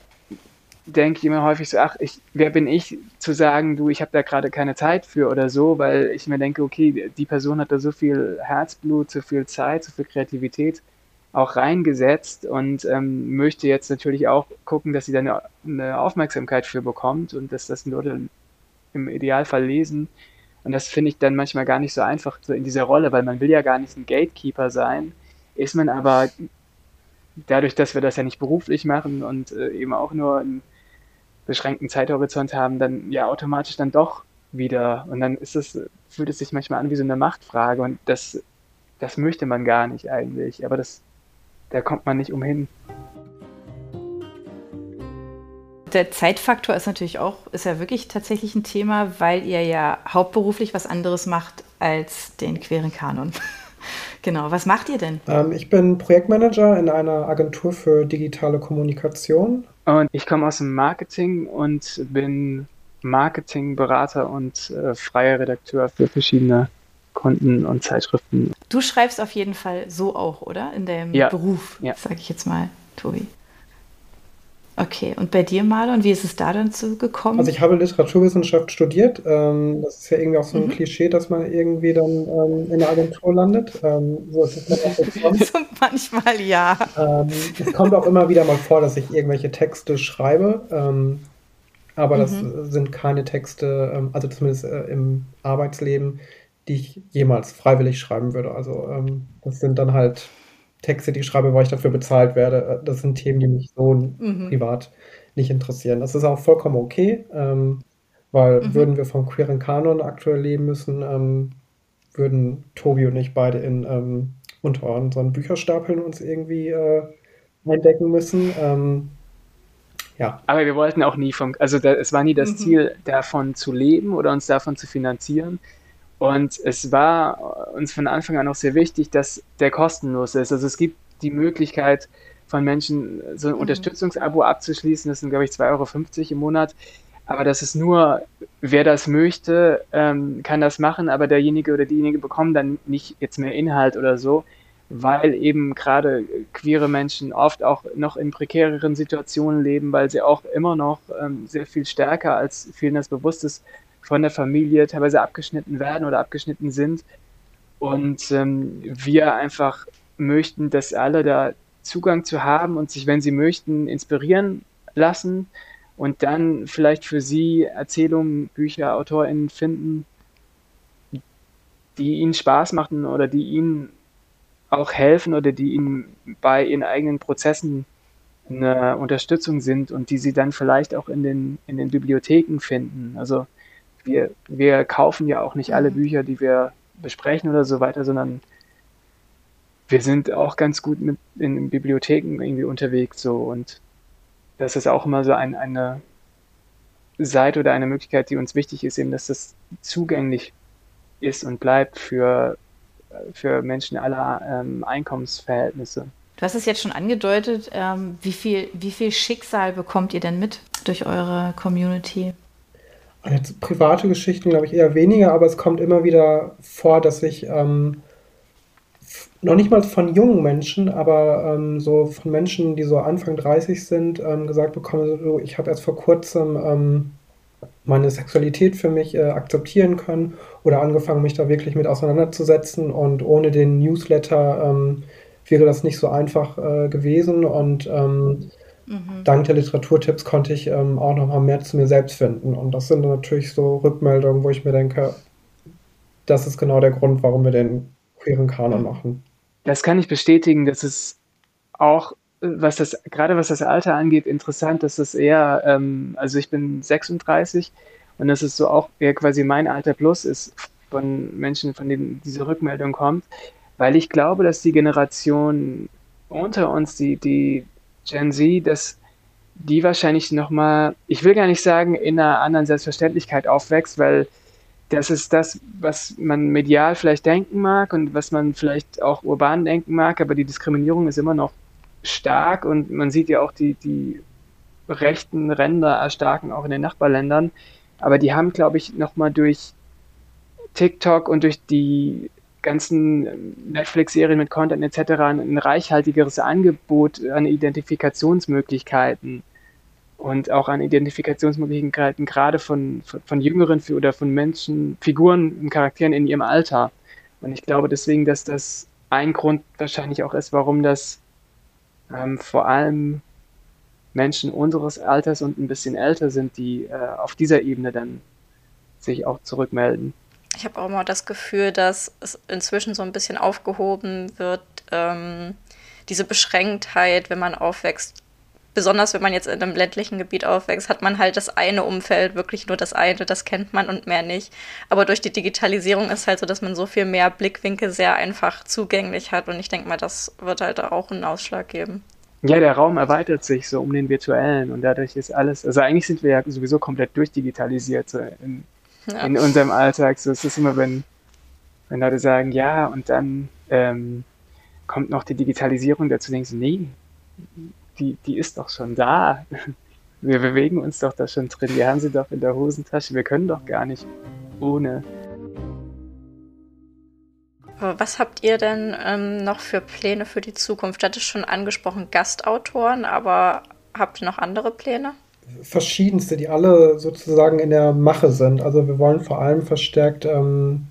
denke ich immer häufig so, ach, ich, wer bin ich zu sagen, du, ich habe da gerade keine Zeit für oder so, weil ich mir denke, okay, die Person hat da so viel Herzblut, so viel Zeit, so viel Kreativität auch reingesetzt und ähm, möchte jetzt natürlich auch gucken, dass sie da eine, eine, Aufmerksamkeit für bekommt und dass das Leute im Idealfall lesen. Und das finde ich dann manchmal gar nicht so einfach so in dieser Rolle, weil man will ja gar nicht ein Gatekeeper sein, ist man aber dadurch, dass wir das ja nicht beruflich machen und äh, eben auch nur einen beschränkten Zeithorizont haben, dann ja automatisch dann doch wieder. Und dann ist es, fühlt es sich manchmal an wie so eine Machtfrage und das, das möchte man gar nicht eigentlich. Aber das da kommt man nicht umhin. Der Zeitfaktor ist natürlich auch, ist ja wirklich tatsächlich ein Thema, weil ihr ja hauptberuflich was anderes macht als den queeren Kanon. genau, was macht ihr denn? Ähm, ich bin Projektmanager in einer Agentur für digitale Kommunikation. Und ich komme aus dem Marketing und bin Marketingberater und äh, freier Redakteur für verschiedene Kunden und Zeitschriften. Du schreibst auf jeden Fall so auch, oder? In deinem ja. Beruf, ja. sage ich jetzt mal, Tobi. Okay, und bei dir, Marlon, wie ist es da dann zu gekommen? Also ich habe Literaturwissenschaft studiert. Ähm, das ist ja irgendwie auch so ein mhm. Klischee, dass man irgendwie dann ähm, in der Agentur landet. Ähm, so ist es dann auch gekommen. so manchmal ja. Es kommt auch immer wieder mal vor, dass ich irgendwelche Texte schreibe. Aber das mhm. sind keine Texte, also zumindest äh, im Arbeitsleben, die ich jemals freiwillig schreiben würde. Also das sind dann halt Texte, die ich schreibe, weil ich dafür bezahlt werde. Äh, das sind Themen, die mich so mhm. privat nicht interessieren. Das ist auch vollkommen okay, ähm, weil mhm. würden wir vom queeren Kanon aktuell leben müssen, ähm, würden Tobi und ich beide in ähm, unter unseren Bücherstapeln uns irgendwie äh, eindecken müssen. Ähm, ja. Aber wir wollten auch nie vom, also da, es war nie das mhm. Ziel, davon zu leben oder uns davon zu finanzieren. Und es war uns von Anfang an auch sehr wichtig, dass der kostenlos ist. Also es gibt die Möglichkeit von Menschen, so ein mhm. Unterstützungsabo abzuschließen. Das sind, glaube ich, 2,50 Euro im Monat. Aber das ist nur, wer das möchte, ähm, kann das machen, aber derjenige oder diejenige bekommen dann nicht jetzt mehr Inhalt oder so, weil eben gerade queere Menschen oft auch noch in prekäreren Situationen leben, weil sie auch immer noch ähm, sehr viel stärker, als vielen das bewusst ist, von der Familie teilweise abgeschnitten werden oder abgeschnitten sind. Und ähm, wir einfach möchten, dass alle da Zugang zu haben und sich, wenn sie möchten, inspirieren lassen und dann vielleicht für sie Erzählungen, Bücher, AutorInnen finden, die ihnen Spaß machen oder die ihnen auch helfen oder die ihnen bei ihren eigenen Prozessen eine Unterstützung sind und die sie dann vielleicht auch in den, in den Bibliotheken finden. Also wir, wir kaufen ja auch nicht alle mhm. Bücher, die wir besprechen oder so weiter, sondern wir sind auch ganz gut mit in Bibliotheken irgendwie unterwegs so und das ist auch immer so ein, eine Seite oder eine Möglichkeit, die uns wichtig ist, eben, dass das zugänglich ist und bleibt für, für Menschen aller ähm, Einkommensverhältnisse. Du hast es jetzt schon angedeutet, ähm, wie, viel, wie viel Schicksal bekommt ihr denn mit durch eure Community? Jetzt private Geschichten glaube ich eher weniger, aber es kommt immer wieder vor, dass ich ähm, noch nicht mal von jungen Menschen, aber ähm, so von Menschen, die so Anfang 30 sind, ähm, gesagt bekomme, so, ich habe erst vor kurzem ähm, meine Sexualität für mich äh, akzeptieren können oder angefangen, mich da wirklich mit auseinanderzusetzen und ohne den Newsletter ähm, wäre das nicht so einfach äh, gewesen und ähm, Mhm. Dank der Literaturtipps konnte ich ähm, auch noch mal mehr zu mir selbst finden. Und das sind natürlich so Rückmeldungen, wo ich mir denke, das ist genau der Grund, warum wir den queeren Kanon machen. Das kann ich bestätigen, dass es auch, was das, gerade was das Alter angeht, interessant, dass es eher, ähm, also ich bin 36 und das ist so auch eher quasi mein Alter plus ist von Menschen, von denen diese Rückmeldung kommt, weil ich glaube, dass die Generation unter uns, die, die Gen Z, dass die wahrscheinlich nochmal, ich will gar nicht sagen, in einer anderen Selbstverständlichkeit aufwächst, weil das ist das, was man medial vielleicht denken mag und was man vielleicht auch urban denken mag, aber die Diskriminierung ist immer noch stark und man sieht ja auch die, die rechten Ränder erstarken auch in den Nachbarländern. Aber die haben, glaube ich, nochmal durch TikTok und durch die ganzen Netflix-Serien mit Content etc. ein reichhaltigeres Angebot an Identifikationsmöglichkeiten und auch an Identifikationsmöglichkeiten gerade von, von, von jüngeren oder von Menschen, Figuren und Charakteren in ihrem Alter. Und ich glaube deswegen, dass das ein Grund wahrscheinlich auch ist, warum das ähm, vor allem Menschen unseres Alters und ein bisschen älter sind, die äh, auf dieser Ebene dann sich auch zurückmelden. Ich habe auch mal das Gefühl, dass es inzwischen so ein bisschen aufgehoben wird, ähm, diese Beschränktheit, wenn man aufwächst. Besonders wenn man jetzt in einem ländlichen Gebiet aufwächst, hat man halt das eine Umfeld, wirklich nur das eine, das kennt man und mehr nicht. Aber durch die Digitalisierung ist halt so, dass man so viel mehr Blickwinkel sehr einfach zugänglich hat. Und ich denke mal, das wird halt auch einen Ausschlag geben. Ja, der Raum erweitert sich so um den virtuellen und dadurch ist alles, also eigentlich sind wir ja sowieso komplett durchdigitalisiert so in, ja. in unserem Alltag. So ist es immer, wenn, wenn Leute sagen, ja, und dann ähm, kommt noch die Digitalisierung dazu, denkst du, nee, die, die ist doch schon da. Wir bewegen uns doch da schon drin. Wir haben sie doch in der Hosentasche. Wir können doch gar nicht ohne. Was habt ihr denn ähm, noch für Pläne für die Zukunft? Du hattest schon angesprochen Gastautoren, aber habt ihr noch andere Pläne? Verschiedenste, die alle sozusagen in der Mache sind. Also wir wollen vor allem verstärkt ähm,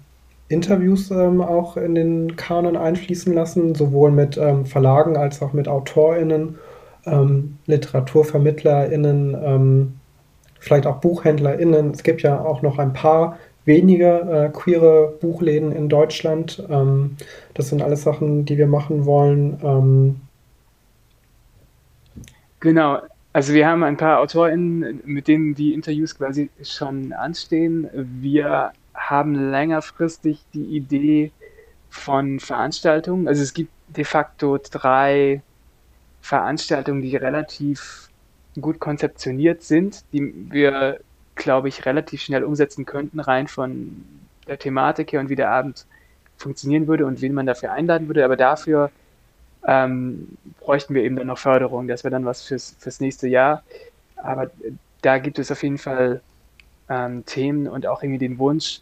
Interviews ähm, auch in den Kanon einfließen lassen, sowohl mit ähm, Verlagen als auch mit AutorInnen, ähm, LiteraturvermittlerInnen, ähm, vielleicht auch BuchhändlerInnen. Es gibt ja auch noch ein paar wenige äh, queere Buchläden in Deutschland. Ähm, das sind alles Sachen, die wir machen wollen. Genau, also wir haben ein paar AutorInnen, mit denen die Interviews quasi schon anstehen. Wir haben längerfristig die Idee von Veranstaltungen. Also es gibt de facto drei Veranstaltungen, die relativ gut konzeptioniert sind, die wir, glaube ich, relativ schnell umsetzen könnten, rein von der Thematik her und wie der Abend funktionieren würde und wen man dafür einladen würde. Aber dafür ähm, bräuchten wir eben dann noch Förderung. Das wäre dann was fürs, fürs nächste Jahr. Aber da gibt es auf jeden Fall ähm, Themen und auch irgendwie den Wunsch,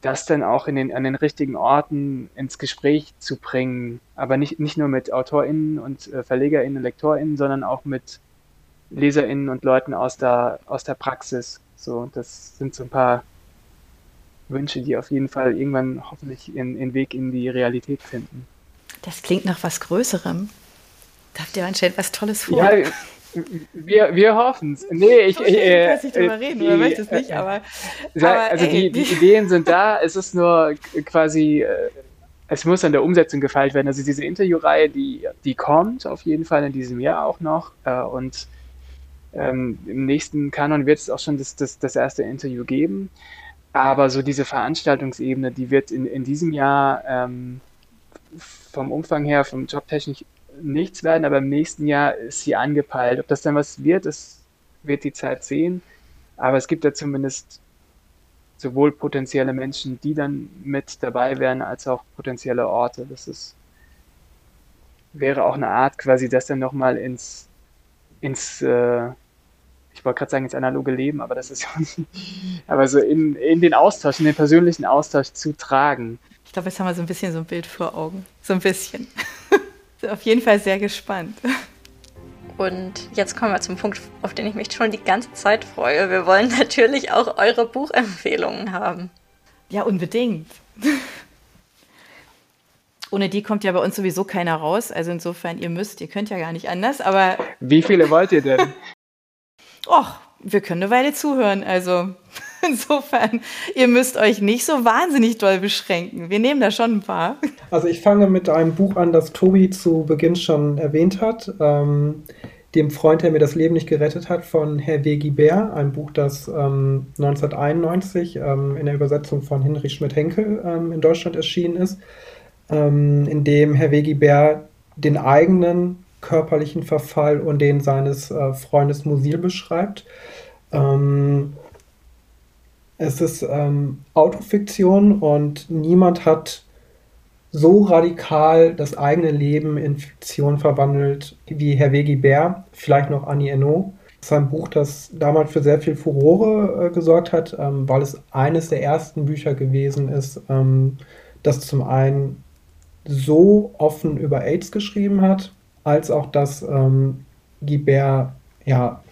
das dann auch in den, an den richtigen Orten ins Gespräch zu bringen. Aber nicht, nicht nur mit AutorInnen und äh, VerlegerInnen und LektorInnen, sondern auch mit LeserInnen und Leuten aus der, aus der Praxis. So, das sind so ein paar Wünsche, die auf jeden Fall irgendwann hoffentlich ihren Weg in die Realität finden. Das klingt nach was Größerem. Da habt ihr anscheinend was Tolles vor. Ja, wir, wir hoffen es. Nee, ich. ich äh, weiß nicht drüber reden, oder möchte es nicht, äh, aber. aber also ey, die, die Ideen sind da, es ist nur quasi. Äh, es muss an der Umsetzung gefeilt werden. Also diese Interviewreihe, die, die kommt auf jeden Fall in diesem Jahr auch noch. Äh, und ähm, im nächsten Kanon wird es auch schon das, das, das erste Interview geben. Aber so diese Veranstaltungsebene, die wird in, in diesem Jahr ähm, vom Umfang her, vom Jobtechnisch nichts werden, aber im nächsten Jahr ist sie angepeilt. Ob das dann was wird, das wird die Zeit sehen. Aber es gibt ja zumindest sowohl potenzielle Menschen, die dann mit dabei wären, als auch potenzielle Orte. Das ist, wäre auch eine Art, quasi das dann nochmal ins, ins äh, ich wollte gerade sagen, ins analoge Leben, aber das ist schon, aber so in, in den Austausch, in den persönlichen Austausch zu tragen. Ich glaube, jetzt haben wir so ein bisschen so ein Bild vor Augen. So ein bisschen. Auf jeden Fall sehr gespannt. Und jetzt kommen wir zum Punkt, auf den ich mich schon die ganze Zeit freue. Wir wollen natürlich auch eure Buchempfehlungen haben. Ja, unbedingt. Ohne die kommt ja bei uns sowieso keiner raus. Also insofern, ihr müsst, ihr könnt ja gar nicht anders, aber. Wie viele wollt ihr denn? Och, wir können eine Weile zuhören, also. Insofern, ihr müsst euch nicht so wahnsinnig doll beschränken. Wir nehmen da schon ein paar. Also ich fange mit einem Buch an, das Tobi zu Beginn schon erwähnt hat. Ähm, dem Freund, der mir das Leben nicht gerettet hat, von Herr W. Bär, ein Buch, das ähm, 1991 ähm, in der Übersetzung von Hinrich Schmidt-Henkel ähm, in Deutschland erschienen ist, ähm, in dem Herr W. Bär den eigenen körperlichen Verfall und den seines äh, Freundes Musil beschreibt. Ähm, es ist ähm, Autofiktion und niemand hat so radikal das eigene Leben in Fiktion verwandelt wie Herr Vegi Bär, vielleicht noch Annie Ernaux. Das ist ein Buch, das damals für sehr viel Furore äh, gesorgt hat, ähm, weil es eines der ersten Bücher gewesen ist, ähm, das zum einen so offen über AIDS geschrieben hat, als auch dass ähm, Guibert, ja,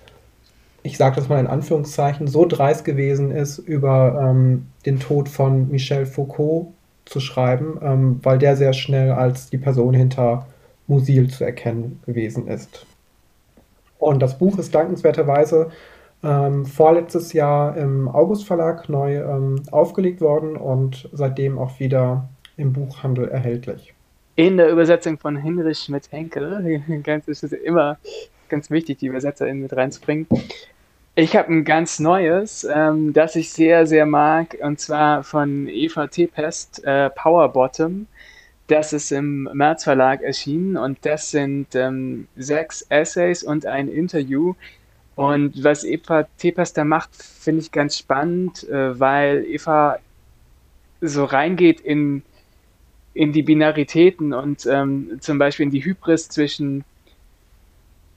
ich sage das mal in Anführungszeichen, so dreist gewesen ist, über ähm, den Tod von Michel Foucault zu schreiben, ähm, weil der sehr schnell als die Person hinter Musil zu erkennen gewesen ist. Und das Buch ist dankenswerterweise ähm, vorletztes Jahr im August Verlag neu ähm, aufgelegt worden und seitdem auch wieder im Buchhandel erhältlich. In der Übersetzung von Hinrich Schmidt-Henkel, ganz ist es immer ganz wichtig, die UbersetzerInnen mit reinzubringen, ich habe ein ganz neues, ähm, das ich sehr, sehr mag, und zwar von Eva Tepest, äh, Power Bottom. Das ist im März Verlag erschienen und das sind ähm, sechs Essays und ein Interview. Und was Eva Tepest da macht, finde ich ganz spannend, äh, weil Eva so reingeht in, in die Binaritäten und ähm, zum Beispiel in die Hybris zwischen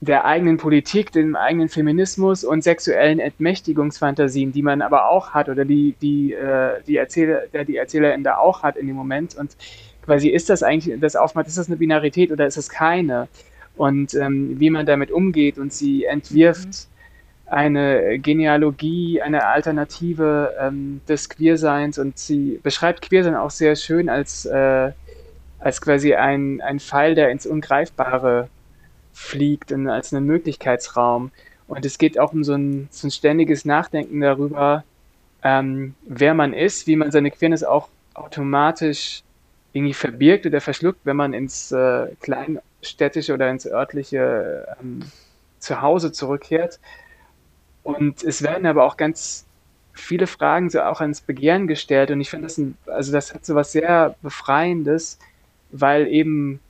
der eigenen Politik, dem eigenen Feminismus und sexuellen Entmächtigungsfantasien, die man aber auch hat oder die, die, äh, die Erzähler, der die Erzählerin da auch hat in dem Moment. Und quasi ist das eigentlich, das aufmacht, ist das eine Binarität oder ist es keine? Und ähm, wie man damit umgeht und sie entwirft mhm. eine Genealogie, eine Alternative ähm, des Queerseins und sie beschreibt Queersein auch sehr schön als, äh, als quasi ein, ein Pfeil, der ins Ungreifbare fliegt in, als einen Möglichkeitsraum. Und es geht auch um so ein, so ein ständiges Nachdenken darüber, ähm, wer man ist, wie man seine Queerness auch automatisch irgendwie verbirgt oder verschluckt, wenn man ins äh, kleinstädtische oder ins örtliche ähm, Zuhause zurückkehrt. Und es werden aber auch ganz viele Fragen so auch ans Begehren gestellt. Und ich finde das, ein, also das hat so was sehr Befreiendes, weil eben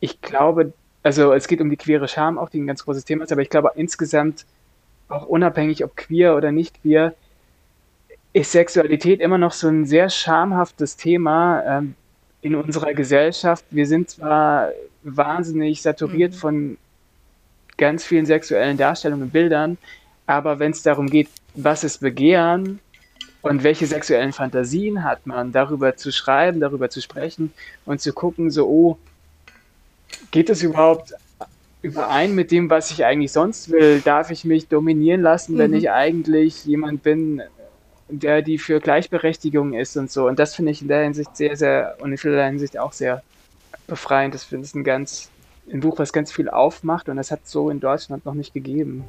ich glaube, also es geht um die queere Scham auch, die ein ganz großes Thema ist, aber ich glaube insgesamt, auch unabhängig ob queer oder nicht queer, ist Sexualität immer noch so ein sehr schamhaftes Thema ähm, in unserer Gesellschaft. Wir sind zwar wahnsinnig saturiert mhm. von ganz vielen sexuellen Darstellungen und Bildern, aber wenn es darum geht, was ist Begehren und welche sexuellen Fantasien hat man, darüber zu schreiben, darüber zu sprechen und zu gucken, so, oh, geht es überhaupt überein mit dem, was ich eigentlich sonst will? Darf ich mich dominieren lassen, wenn mhm. ich eigentlich jemand bin, der die für Gleichberechtigung ist und so? Und das finde ich in der Hinsicht sehr, sehr und in vielerlei Hinsicht auch sehr befreiend. Das finde ich ein ganz ein Buch, was ganz viel aufmacht und das hat so in Deutschland noch nicht gegeben.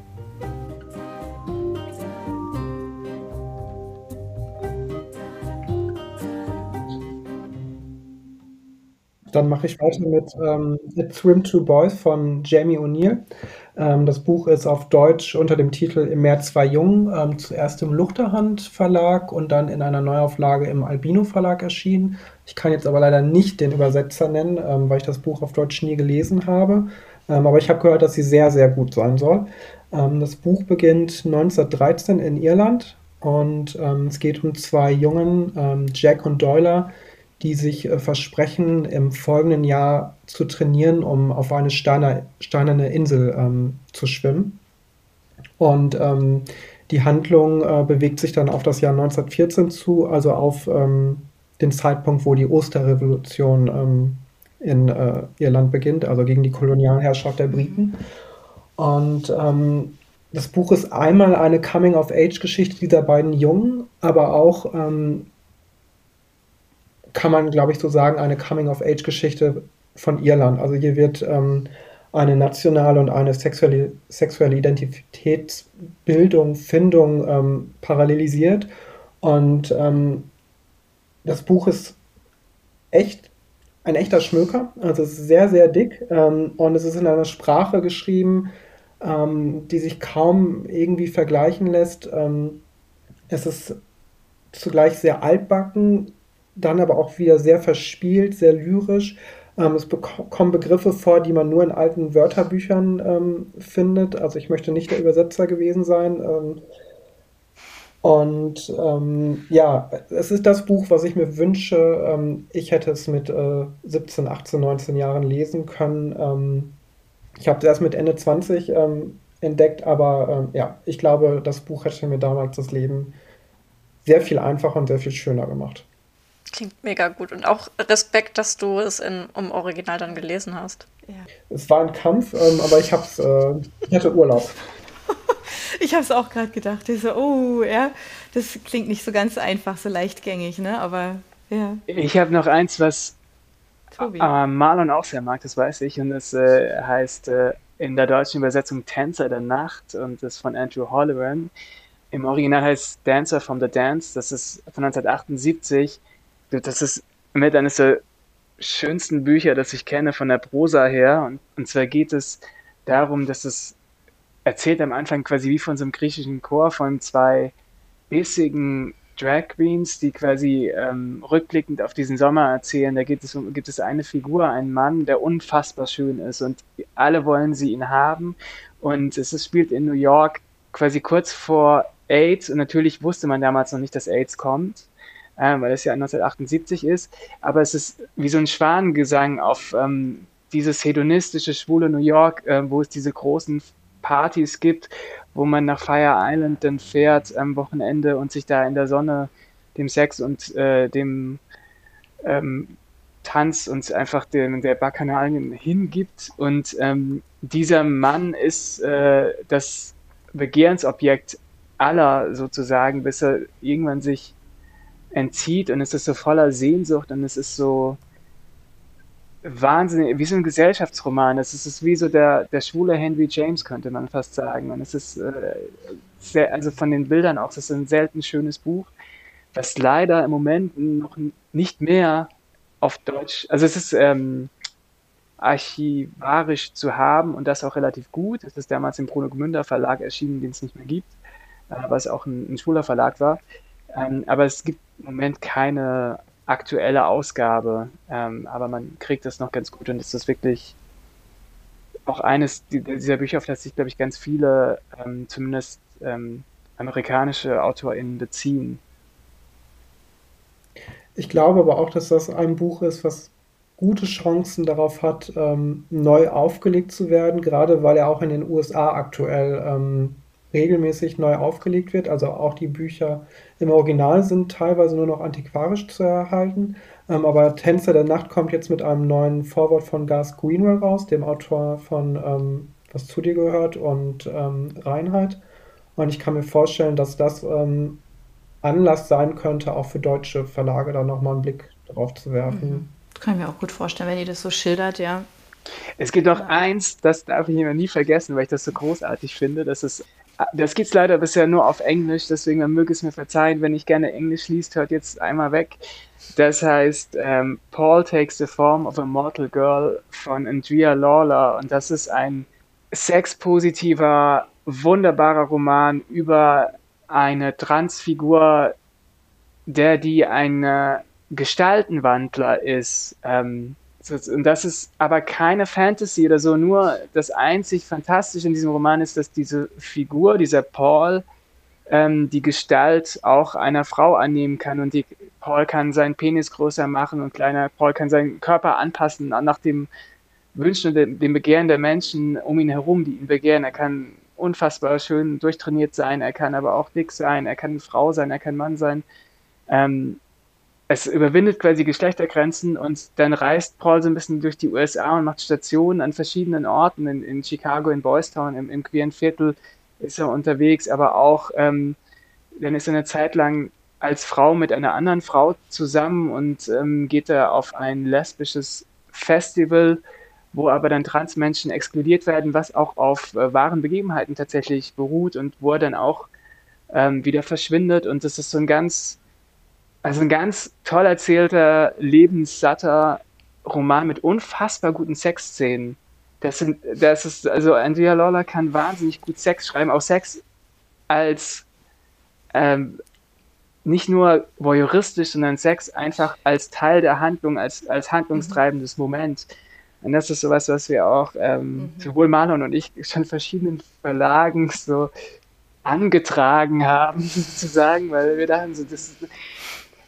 Dann mache ich weiter mit ähm, It Swim Two Boys von Jamie O'Neill. Ähm, das Buch ist auf Deutsch unter dem Titel Im Meer zwei Jungen, ähm, zuerst im Luchterhand Verlag und dann in einer Neuauflage im Albino Verlag erschienen. Ich kann jetzt aber leider nicht den Übersetzer nennen, ähm, weil ich das Buch auf Deutsch nie gelesen habe. Ähm, aber ich habe gehört, dass sie sehr, sehr gut sein soll. Ähm, das Buch beginnt 1913 in Irland und es geht um zwei Jungen, Jack und Doyler, die sich äh, versprechen, im folgenden Jahr zu trainieren, um auf eine Steiner, steinerne Insel ähm, zu schwimmen. Und ähm, die Handlung äh, bewegt sich dann auf das Jahr 1914 zu, also auf ähm, den Zeitpunkt, wo die Osterrevolution ähm, in äh, Irland beginnt, also gegen die Kolonialherrschaft der Briten. Und ähm, das Buch ist einmal eine Coming-of-Age-Geschichte dieser beiden Jungen, aber auch ähm, kann man, glaube ich, so sagen, eine Coming-of-Age-Geschichte von Irland. Also hier wird ähm, eine nationale und eine sexuelle, sexuelle Identitätsbildung, Findung ähm, parallelisiert. Und ähm, das Buch ist echt ein echter Schmöker. Also es ist sehr, sehr dick ähm, und es ist in einer Sprache geschrieben, ähm, die sich kaum irgendwie vergleichen lässt. Ähm, es ist zugleich sehr altbacken, dann aber auch wieder sehr verspielt, sehr lyrisch. Ähm, es kommen Begriffe vor, die man nur in alten Wörterbüchern ähm, findet. Also ich möchte nicht der Übersetzer gewesen sein. Ähm, und ähm, ja, es ist das Buch, was ich mir wünsche. Ähm, ich hätte es mit äh, 17, 18, 19 Jahren lesen können. Ähm, ich habe es erst mit Ende 20 ähm, entdeckt, aber ja, ich glaube, das Buch hätte mir damals das Leben sehr viel einfacher und sehr viel schöner gemacht. Klingt mega gut und auch Respekt, dass du es in, im Original dann gelesen hast. Ja. Es war ein Kampf, ähm, aber ich hab's, äh, ich hatte Urlaub. ich habe es auch gerade gedacht. Ich so, oh, ja, das klingt nicht so ganz einfach, so leichtgängig, ne? Aber ja. Ich habe noch eins, was äh, Marlon auch sehr mag, das weiß ich, und das äh, heißt äh, in der deutschen Übersetzung Tänzer der Nacht und das von Andrew Holloran. Im Original heißt Dancer from the Dance, das ist von 1978. Das ist mit eines der schönsten Bücher, das ich kenne von der Prosa her. Und, und zwar geht es darum, dass es erzählt am Anfang quasi wie von so einem griechischen Chor von zwei bissigen Drag Queens, die quasi ähm, rückblickend auf diesen Sommer erzählen. Da gibt es, gibt es eine Figur, einen Mann, der unfassbar schön ist und alle wollen sie ihn haben. Und es ist, spielt in New York quasi kurz vor AIDS und natürlich wusste man damals noch nicht, dass AIDS kommt, äh, weil es ja 1978 ist. Aber es ist wie so ein Schwanengesang auf ähm, dieses hedonistische, schwule New York, äh, wo es diese großen Partys gibt, wo man nach Fire Island dann fährt am Wochenende und sich da in der Sonne dem Sex und äh, dem ähm, Tanz und einfach dem, der Bacchanalien hingibt. Und ähm, dieser Mann ist äh, das Begehrensobjekt aller sozusagen, bis er irgendwann sich entzieht und es ist so voller Sehnsucht und es ist so wahnsinnig, wie so ein Gesellschaftsroman. Es ist wie so der, der schwule Henry James, könnte man fast sagen. Und es ist äh, sehr, also von den Bildern auch, es ist ein selten schönes Buch, was leider im Moment noch nicht mehr auf Deutsch, also es ist ähm, archivarisch zu haben und das auch relativ gut. Es ist damals im Bruno Gmünder Verlag erschienen, den es nicht mehr gibt, äh, was auch ein, ein schwuler Verlag war. Ähm, aber es gibt im Moment keine aktuelle Ausgabe, ähm, aber man kriegt das noch ganz gut und es ist wirklich auch eines dieser Bücher, auf das sich, glaube ich, ganz viele, ähm, zumindest ähm, amerikanische AutorInnen beziehen. Ich glaube aber auch, dass das ein Buch ist, was gute Chancen darauf hat, ähm, neu aufgelegt zu werden, gerade weil er auch in den USA aktuell ähm, regelmäßig neu aufgelegt wird. Also auch die Bücher im Original sind teilweise nur noch antiquarisch zu erhalten. Ähm, aber Tänzer der Nacht kommt jetzt mit einem neuen Vorwort von Gus Greenwell raus, dem Autor von ähm, Was zu dir gehört und ähm, Reinheit. Und ich kann mir vorstellen, dass das ähm, Anlass sein könnte, auch für deutsche Verlage da nochmal einen Blick drauf zu werfen. Mhm. Kann ich mir auch gut vorstellen, wenn ihr das so schildert, ja. Es gibt noch eins, das darf ich immer nie vergessen, weil ich das so großartig finde. Das ist das gibt's leider bisher nur auf Englisch, deswegen man möge es mir verzeihen, wenn ich gerne Englisch liest, hört jetzt einmal weg. Das heißt ähm, Paul Takes the Form of a Mortal Girl von Andrea Lawler und das ist ein sexpositiver, wunderbarer Roman über eine Transfigur, der die ein Gestaltenwandler ist. Ähm, und das ist aber keine Fantasy oder so, nur das einzig Fantastische in diesem Roman ist, dass diese Figur, dieser Paul, ähm, die Gestalt auch einer Frau annehmen kann und die, Paul kann seinen Penis größer machen und kleiner, Paul kann seinen Körper anpassen nach dem Wünschen und dem, Begehren der Menschen um ihn herum, die ihn begehren. Er kann unfassbar schön durchtrainiert sein, er kann aber auch dick sein, er kann Frau sein, er kann Mann sein. Ähm, es überwindet quasi Geschlechtergrenzen und dann reist Paul so ein bisschen durch die USA und macht Stationen an verschiedenen Orten. In, in Chicago, in Boys Town, im, im queeren Viertel ist er unterwegs, aber auch ähm, dann ist er eine Zeit lang als Frau mit einer anderen Frau zusammen und ähm, geht er auf ein lesbisches Festival wo aber dann Transmenschen exkludiert werden, was auch auf äh, wahren Begebenheiten tatsächlich beruht und wo er dann auch ähm, wieder verschwindet. Und das ist so ein ganz, also ein ganz toll erzählter, lebenssatter Roman mit unfassbar guten Sexszenen. Das sind, das ist, also Andrea Lawler kann wahnsinnig gut Sex schreiben, auch Sex als ähm, nicht nur voyeuristisch, sondern Sex einfach als Teil der Handlung, als, als handlungstreibendes mhm. Moment. Und das ist sowas, was wir auch ähm, mhm. sowohl Marlon und ich schon verschiedenen Verlagen so angetragen haben, sozusagen, weil wir dachten, so, das,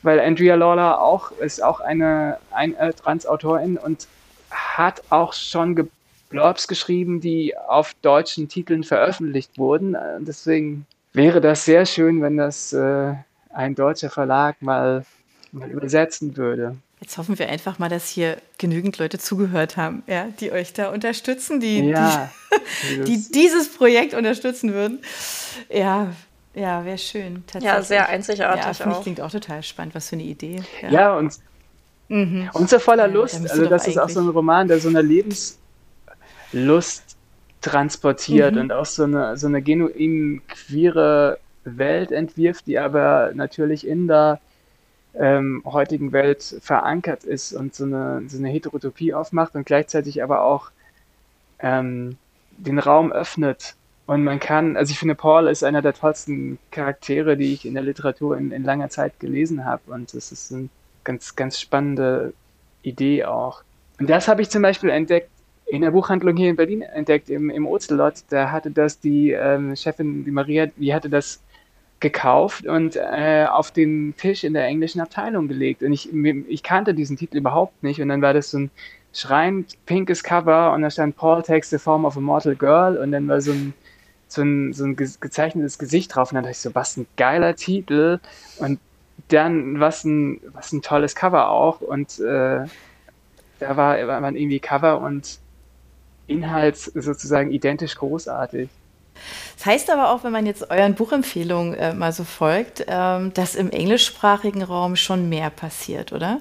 weil Andrea Lawler auch ist auch eine, eine äh, Transautorin und hat auch schon Blogs geschrieben, die auf deutschen Titeln veröffentlicht wurden. Deswegen wäre das sehr schön, wenn das äh, ein deutscher Verlag mal, mal übersetzen würde. Jetzt hoffen wir einfach mal, dass hier genügend Leute zugehört haben, ja, die euch da unterstützen, die, ja, die, die, dieses Projekt unterstützen würden. Ja, ja, wäre schön. Ja, sehr einzigartig. Ja, für mich klingt auch total spannend. Was für eine Idee. Ja, ja und, mhm. und so voller Lust. also, das ist auch so ein Roman, der so eine Lebenslust transportiert mhm. und auch so eine, so eine genuin queere Welt entwirft, die aber natürlich in der ähm, heutigen Welt verankert ist und so eine, so eine Heterotopie aufmacht und gleichzeitig aber auch ähm, den Raum öffnet. Und man kann, also ich finde, Paul ist einer der tollsten Charaktere, die ich in der Literatur in, in langer Zeit gelesen habe. Und das ist eine ganz, ganz spannende Idee auch. Und das habe ich zum Beispiel entdeckt in der Buchhandlung hier in Berlin entdeckt, im, im Ozelot. Da hatte das die ähm, Chefin, die Maria, die hatte das gekauft und äh, auf den Tisch in der englischen Abteilung gelegt. Und ich, ich kannte diesen Titel überhaupt nicht. Und dann war das so ein schreiend pinkes Cover und da stand Paul takes the form of a mortal girl und dann war so ein, so ein, so ein gezeichnetes Gesicht drauf. Und dann dachte ich so, was ein geiler Titel. Und dann, was ein, was ein tolles Cover auch. Und äh, da war, war man irgendwie Cover und Inhalt sozusagen identisch großartig. Das heißt aber auch, wenn man jetzt euren Buchempfehlungen äh, mal so folgt, ähm, dass im englischsprachigen Raum schon mehr passiert, oder?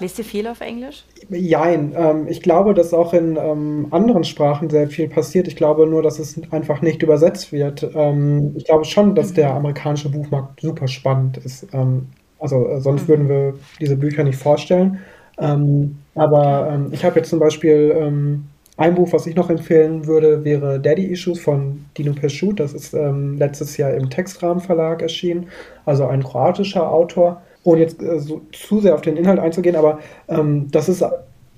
Lest ihr viel auf Englisch? Jein. Ähm, ich glaube, dass auch in ähm, anderen Sprachen sehr viel passiert. Ich glaube nur, dass es einfach nicht übersetzt wird. Ähm, ich glaube schon, dass mhm. der amerikanische Buchmarkt super spannend ist. Ähm, also äh, sonst mhm. würden wir diese Bücher nicht vorstellen. Ähm, aber ähm, ich habe jetzt zum Beispiel ein Buch, was ich noch empfehlen würde, wäre Daddy Issues von Dino Peschut. Das ist letztes Jahr im Textrahmen Verlag erschienen, also ein kroatischer Autor. Ohne jetzt äh, so zu sehr auf den Inhalt einzugehen, aber ähm, das ist,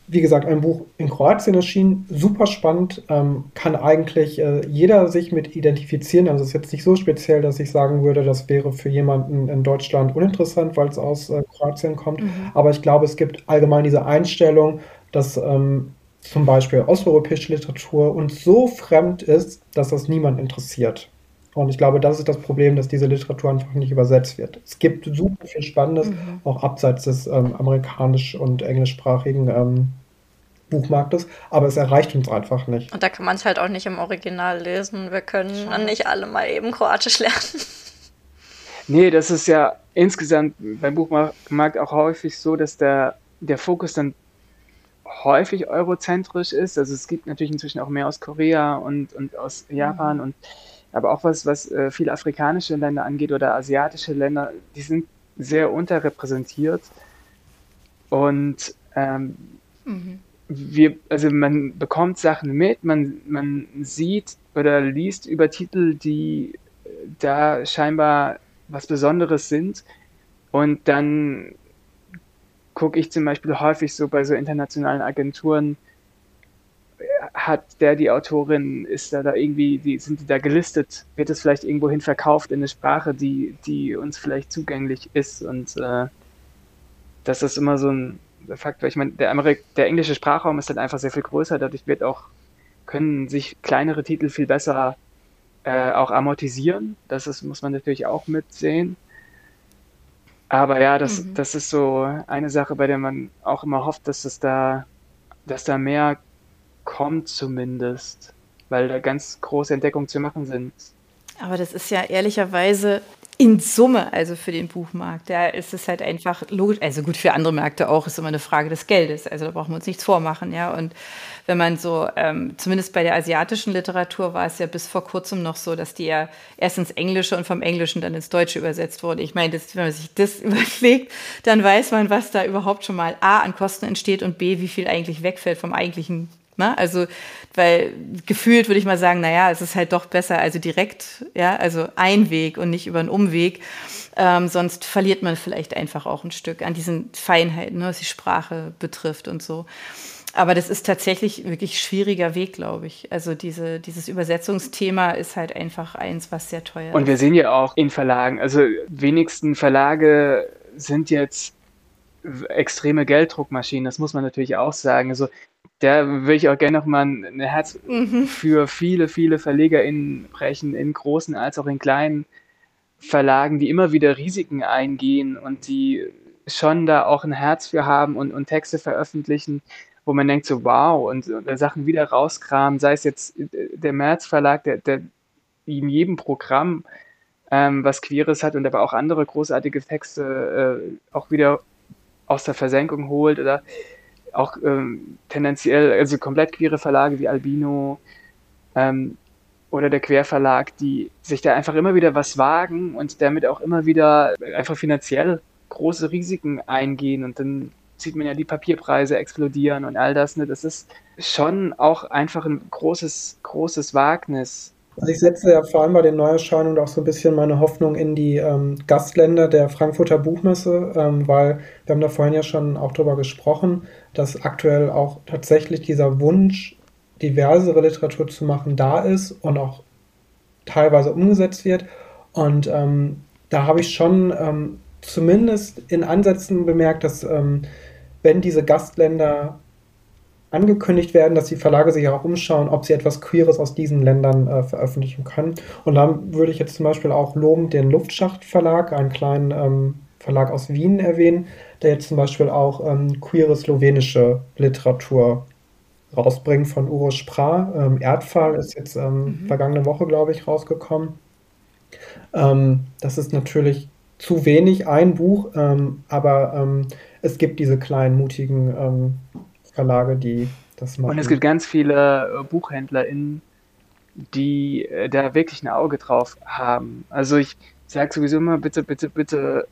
wie gesagt, ein Buch in Kroatien erschienen, super spannend, ähm, kann eigentlich äh, jeder sich mit identifizieren. Also es ist jetzt nicht so speziell, dass ich sagen würde, das wäre für jemanden in Deutschland uninteressant, weil es aus äh, Kroatien kommt. Mhm. Aber ich glaube, es gibt allgemein diese Einstellung, dass ähm, zum Beispiel osteuropäische Literatur uns so fremd ist, dass das niemand interessiert. Und ich glaube, das ist das Problem, dass diese Literatur einfach nicht übersetzt wird. Es gibt super viel Spannendes, mhm. auch abseits des ähm, amerikanisch- und englischsprachigen ähm, Buchmarktes, aber es erreicht uns einfach nicht. Und da kann man es halt auch nicht im Original lesen. Wir können Schade. nicht alle mal eben Kroatisch lernen. Nee, das ist ja insgesamt beim Buchmarkt auch häufig so, dass der, der Fokus dann häufig eurozentrisch ist. Also es gibt natürlich inzwischen auch mehr aus Korea und, und aus Japan mhm. und aber auch was, was äh, viele afrikanische Länder angeht oder asiatische Länder, die sind sehr unterrepräsentiert. Und ähm, mhm. wir, also man bekommt Sachen mit, man, man sieht oder liest über Titel, die äh, da scheinbar was Besonderes sind. Und dann gucke ich zum Beispiel häufig so bei so internationalen Agenturen, hat der die Autorin, ist da da irgendwie, die, sind die da gelistet, wird es vielleicht irgendwohin verkauft in eine Sprache, die, die uns vielleicht zugänglich ist und äh, das ist immer so ein Faktor. Ich meine, der, Amerik der englische Sprachraum ist halt einfach sehr viel größer, dadurch wird auch, können sich kleinere Titel viel besser äh, auch amortisieren. Das ist, muss man natürlich auch mitsehen. Aber ja, das, mhm. das ist so eine Sache, bei der man auch immer hofft, dass es da, dass da mehr kommt zumindest, weil da ganz große Entdeckungen zu machen sind. Aber das ist ja ehrlicherweise in Summe, also für den Buchmarkt, da ist es halt einfach logisch, also gut für andere Märkte auch, ist immer eine Frage des Geldes. Also da brauchen wir uns nichts vormachen, ja. Und wenn man so, ähm, zumindest bei der asiatischen Literatur war es ja bis vor kurzem noch so, dass die ja erst ins Englische und vom Englischen dann ins Deutsche übersetzt wurde. Ich meine, wenn man sich das überlegt, dann weiß man, was da überhaupt schon mal A an Kosten entsteht und B, wie viel eigentlich wegfällt vom eigentlichen Ne? Also, weil gefühlt würde ich mal sagen, naja, es ist halt doch besser, also direkt, ja, also ein Weg und nicht über einen Umweg. Ähm, sonst verliert man vielleicht einfach auch ein Stück an diesen Feinheiten, ne, was die Sprache betrifft und so. Aber das ist tatsächlich wirklich schwieriger Weg, glaube ich. Also diese, dieses Übersetzungsthema ist halt einfach eins, was sehr teuer ist. Und wir sehen ja auch in Verlagen, also wenigsten Verlage sind jetzt extreme Gelddruckmaschinen, das muss man natürlich auch sagen. Also da würde ich auch gerne noch mal ein Herz mhm. für viele, viele VerlegerInnen brechen, in großen als auch in kleinen Verlagen, die immer wieder Risiken eingehen und die schon da auch ein Herz für haben und, und Texte veröffentlichen, wo man denkt so, wow, und, und Sachen wieder rauskramen, sei es jetzt der März Verlag, der, der in jedem Programm ähm, was Queeres hat und aber auch andere großartige Texte äh, auch wieder aus der Versenkung holt oder auch ähm, tendenziell, also komplett queere Verlage wie Albino ähm, oder der Querverlag, die sich da einfach immer wieder was wagen und damit auch immer wieder einfach finanziell große Risiken eingehen und dann sieht man ja die Papierpreise explodieren und all das. Ne? Das ist schon auch einfach ein großes, großes Wagnis, also ich setze ja vor allem bei den Neuerscheinungen auch so ein bisschen meine Hoffnung in die ähm, Gastländer der Frankfurter Buchmesse, ähm, weil wir haben da vorhin ja schon auch drüber gesprochen, dass aktuell auch tatsächlich dieser Wunsch, diversere Literatur zu machen, da ist und auch teilweise umgesetzt wird. Und ähm, da habe ich schon ähm, zumindest in Ansätzen bemerkt, dass ähm, wenn diese Gastländer angekündigt werden, dass die Verlage sich auch umschauen, ob sie etwas Queeres aus diesen Ländern äh, veröffentlichen können. Und dann würde ich jetzt zum Beispiel auch lobend den Luftschacht Verlag, einen kleinen ähm, Verlag aus Wien erwähnen, der jetzt zum Beispiel auch ähm, queere slowenische Literatur rausbringt von Uro Spra. Ähm, Erdfall ist jetzt ähm, mhm. vergangene Woche, glaube ich, rausgekommen. Ähm, das ist natürlich zu wenig, ein Buch, ähm, aber es gibt diese kleinen, mutigen Verlage, die das machen. Und es gibt ganz viele äh, BuchhändlerInnen, die äh, da wirklich ein Auge drauf haben. Also ich sage sowieso immer, bitte, bitte, bitte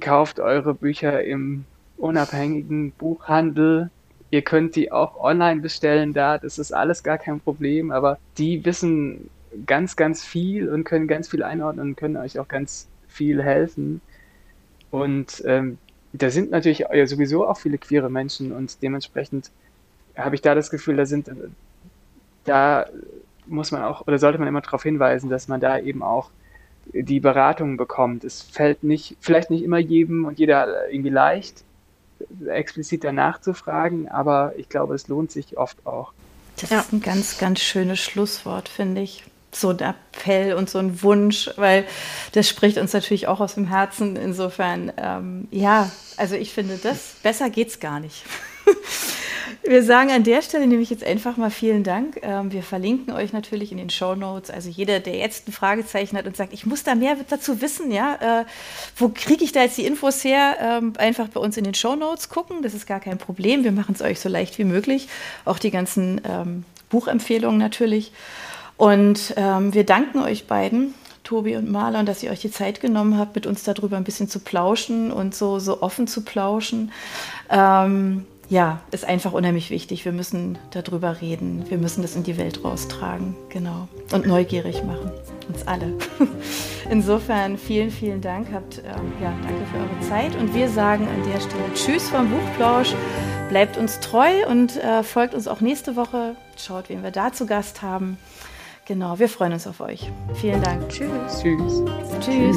kauft eure Bücher im unabhängigen Buchhandel. Ihr könnt die auch online bestellen da, das ist alles gar kein Problem, aber die wissen ganz, ganz viel und können ganz viel einordnen und können euch auch ganz viel helfen. Und ähm, da sind natürlich ja sowieso auch viele queere Menschen und dementsprechend habe ich da das Gefühl, da sind, da muss man auch, oder sollte man immer darauf hinweisen, dass man da eben auch die Beratung bekommt. Es fällt nicht, vielleicht nicht immer jedem und jeder irgendwie leicht, explizit danach zu fragen, aber ich glaube, es lohnt sich oft auch. Das ja. ist ein ganz, ganz schönes Schlusswort, finde ich so ein Appell und so ein Wunsch, weil das spricht uns natürlich auch aus dem Herzen. Insofern, ähm, ja, also ich finde, das besser geht's gar nicht. Wir sagen an der Stelle nämlich jetzt einfach mal vielen Dank. Ähm, wir verlinken euch natürlich in den Show Notes. Also jeder, der jetzt ein Fragezeichen hat und sagt, ich muss da mehr dazu wissen, ja, äh, wo kriege ich da jetzt die Infos her? Ähm, einfach bei uns in den Show Notes gucken. Das ist gar kein Problem. Wir machen es euch so leicht wie möglich. Auch die ganzen ähm, Buchempfehlungen natürlich. Und wir danken euch beiden, Tobi und Marlon, dass ihr euch die Zeit genommen habt, mit uns darüber ein bisschen zu plauschen und so, so offen zu plauschen. Ähm, ja, ist einfach unheimlich wichtig. Wir müssen darüber reden. Wir müssen das in die Welt raustragen. Genau. Und neugierig machen. Uns alle. Insofern vielen, vielen Dank. Habt, ähm, ja, danke für eure Zeit. Und wir sagen an der Stelle Tschüss vom Buchplausch. Bleibt uns treu und äh, folgt uns auch nächste Woche. Schaut, wen wir da zu Gast haben. Genau, wir freuen uns auf euch. Vielen Dank. Tschüss. Tschüss. Tschüss.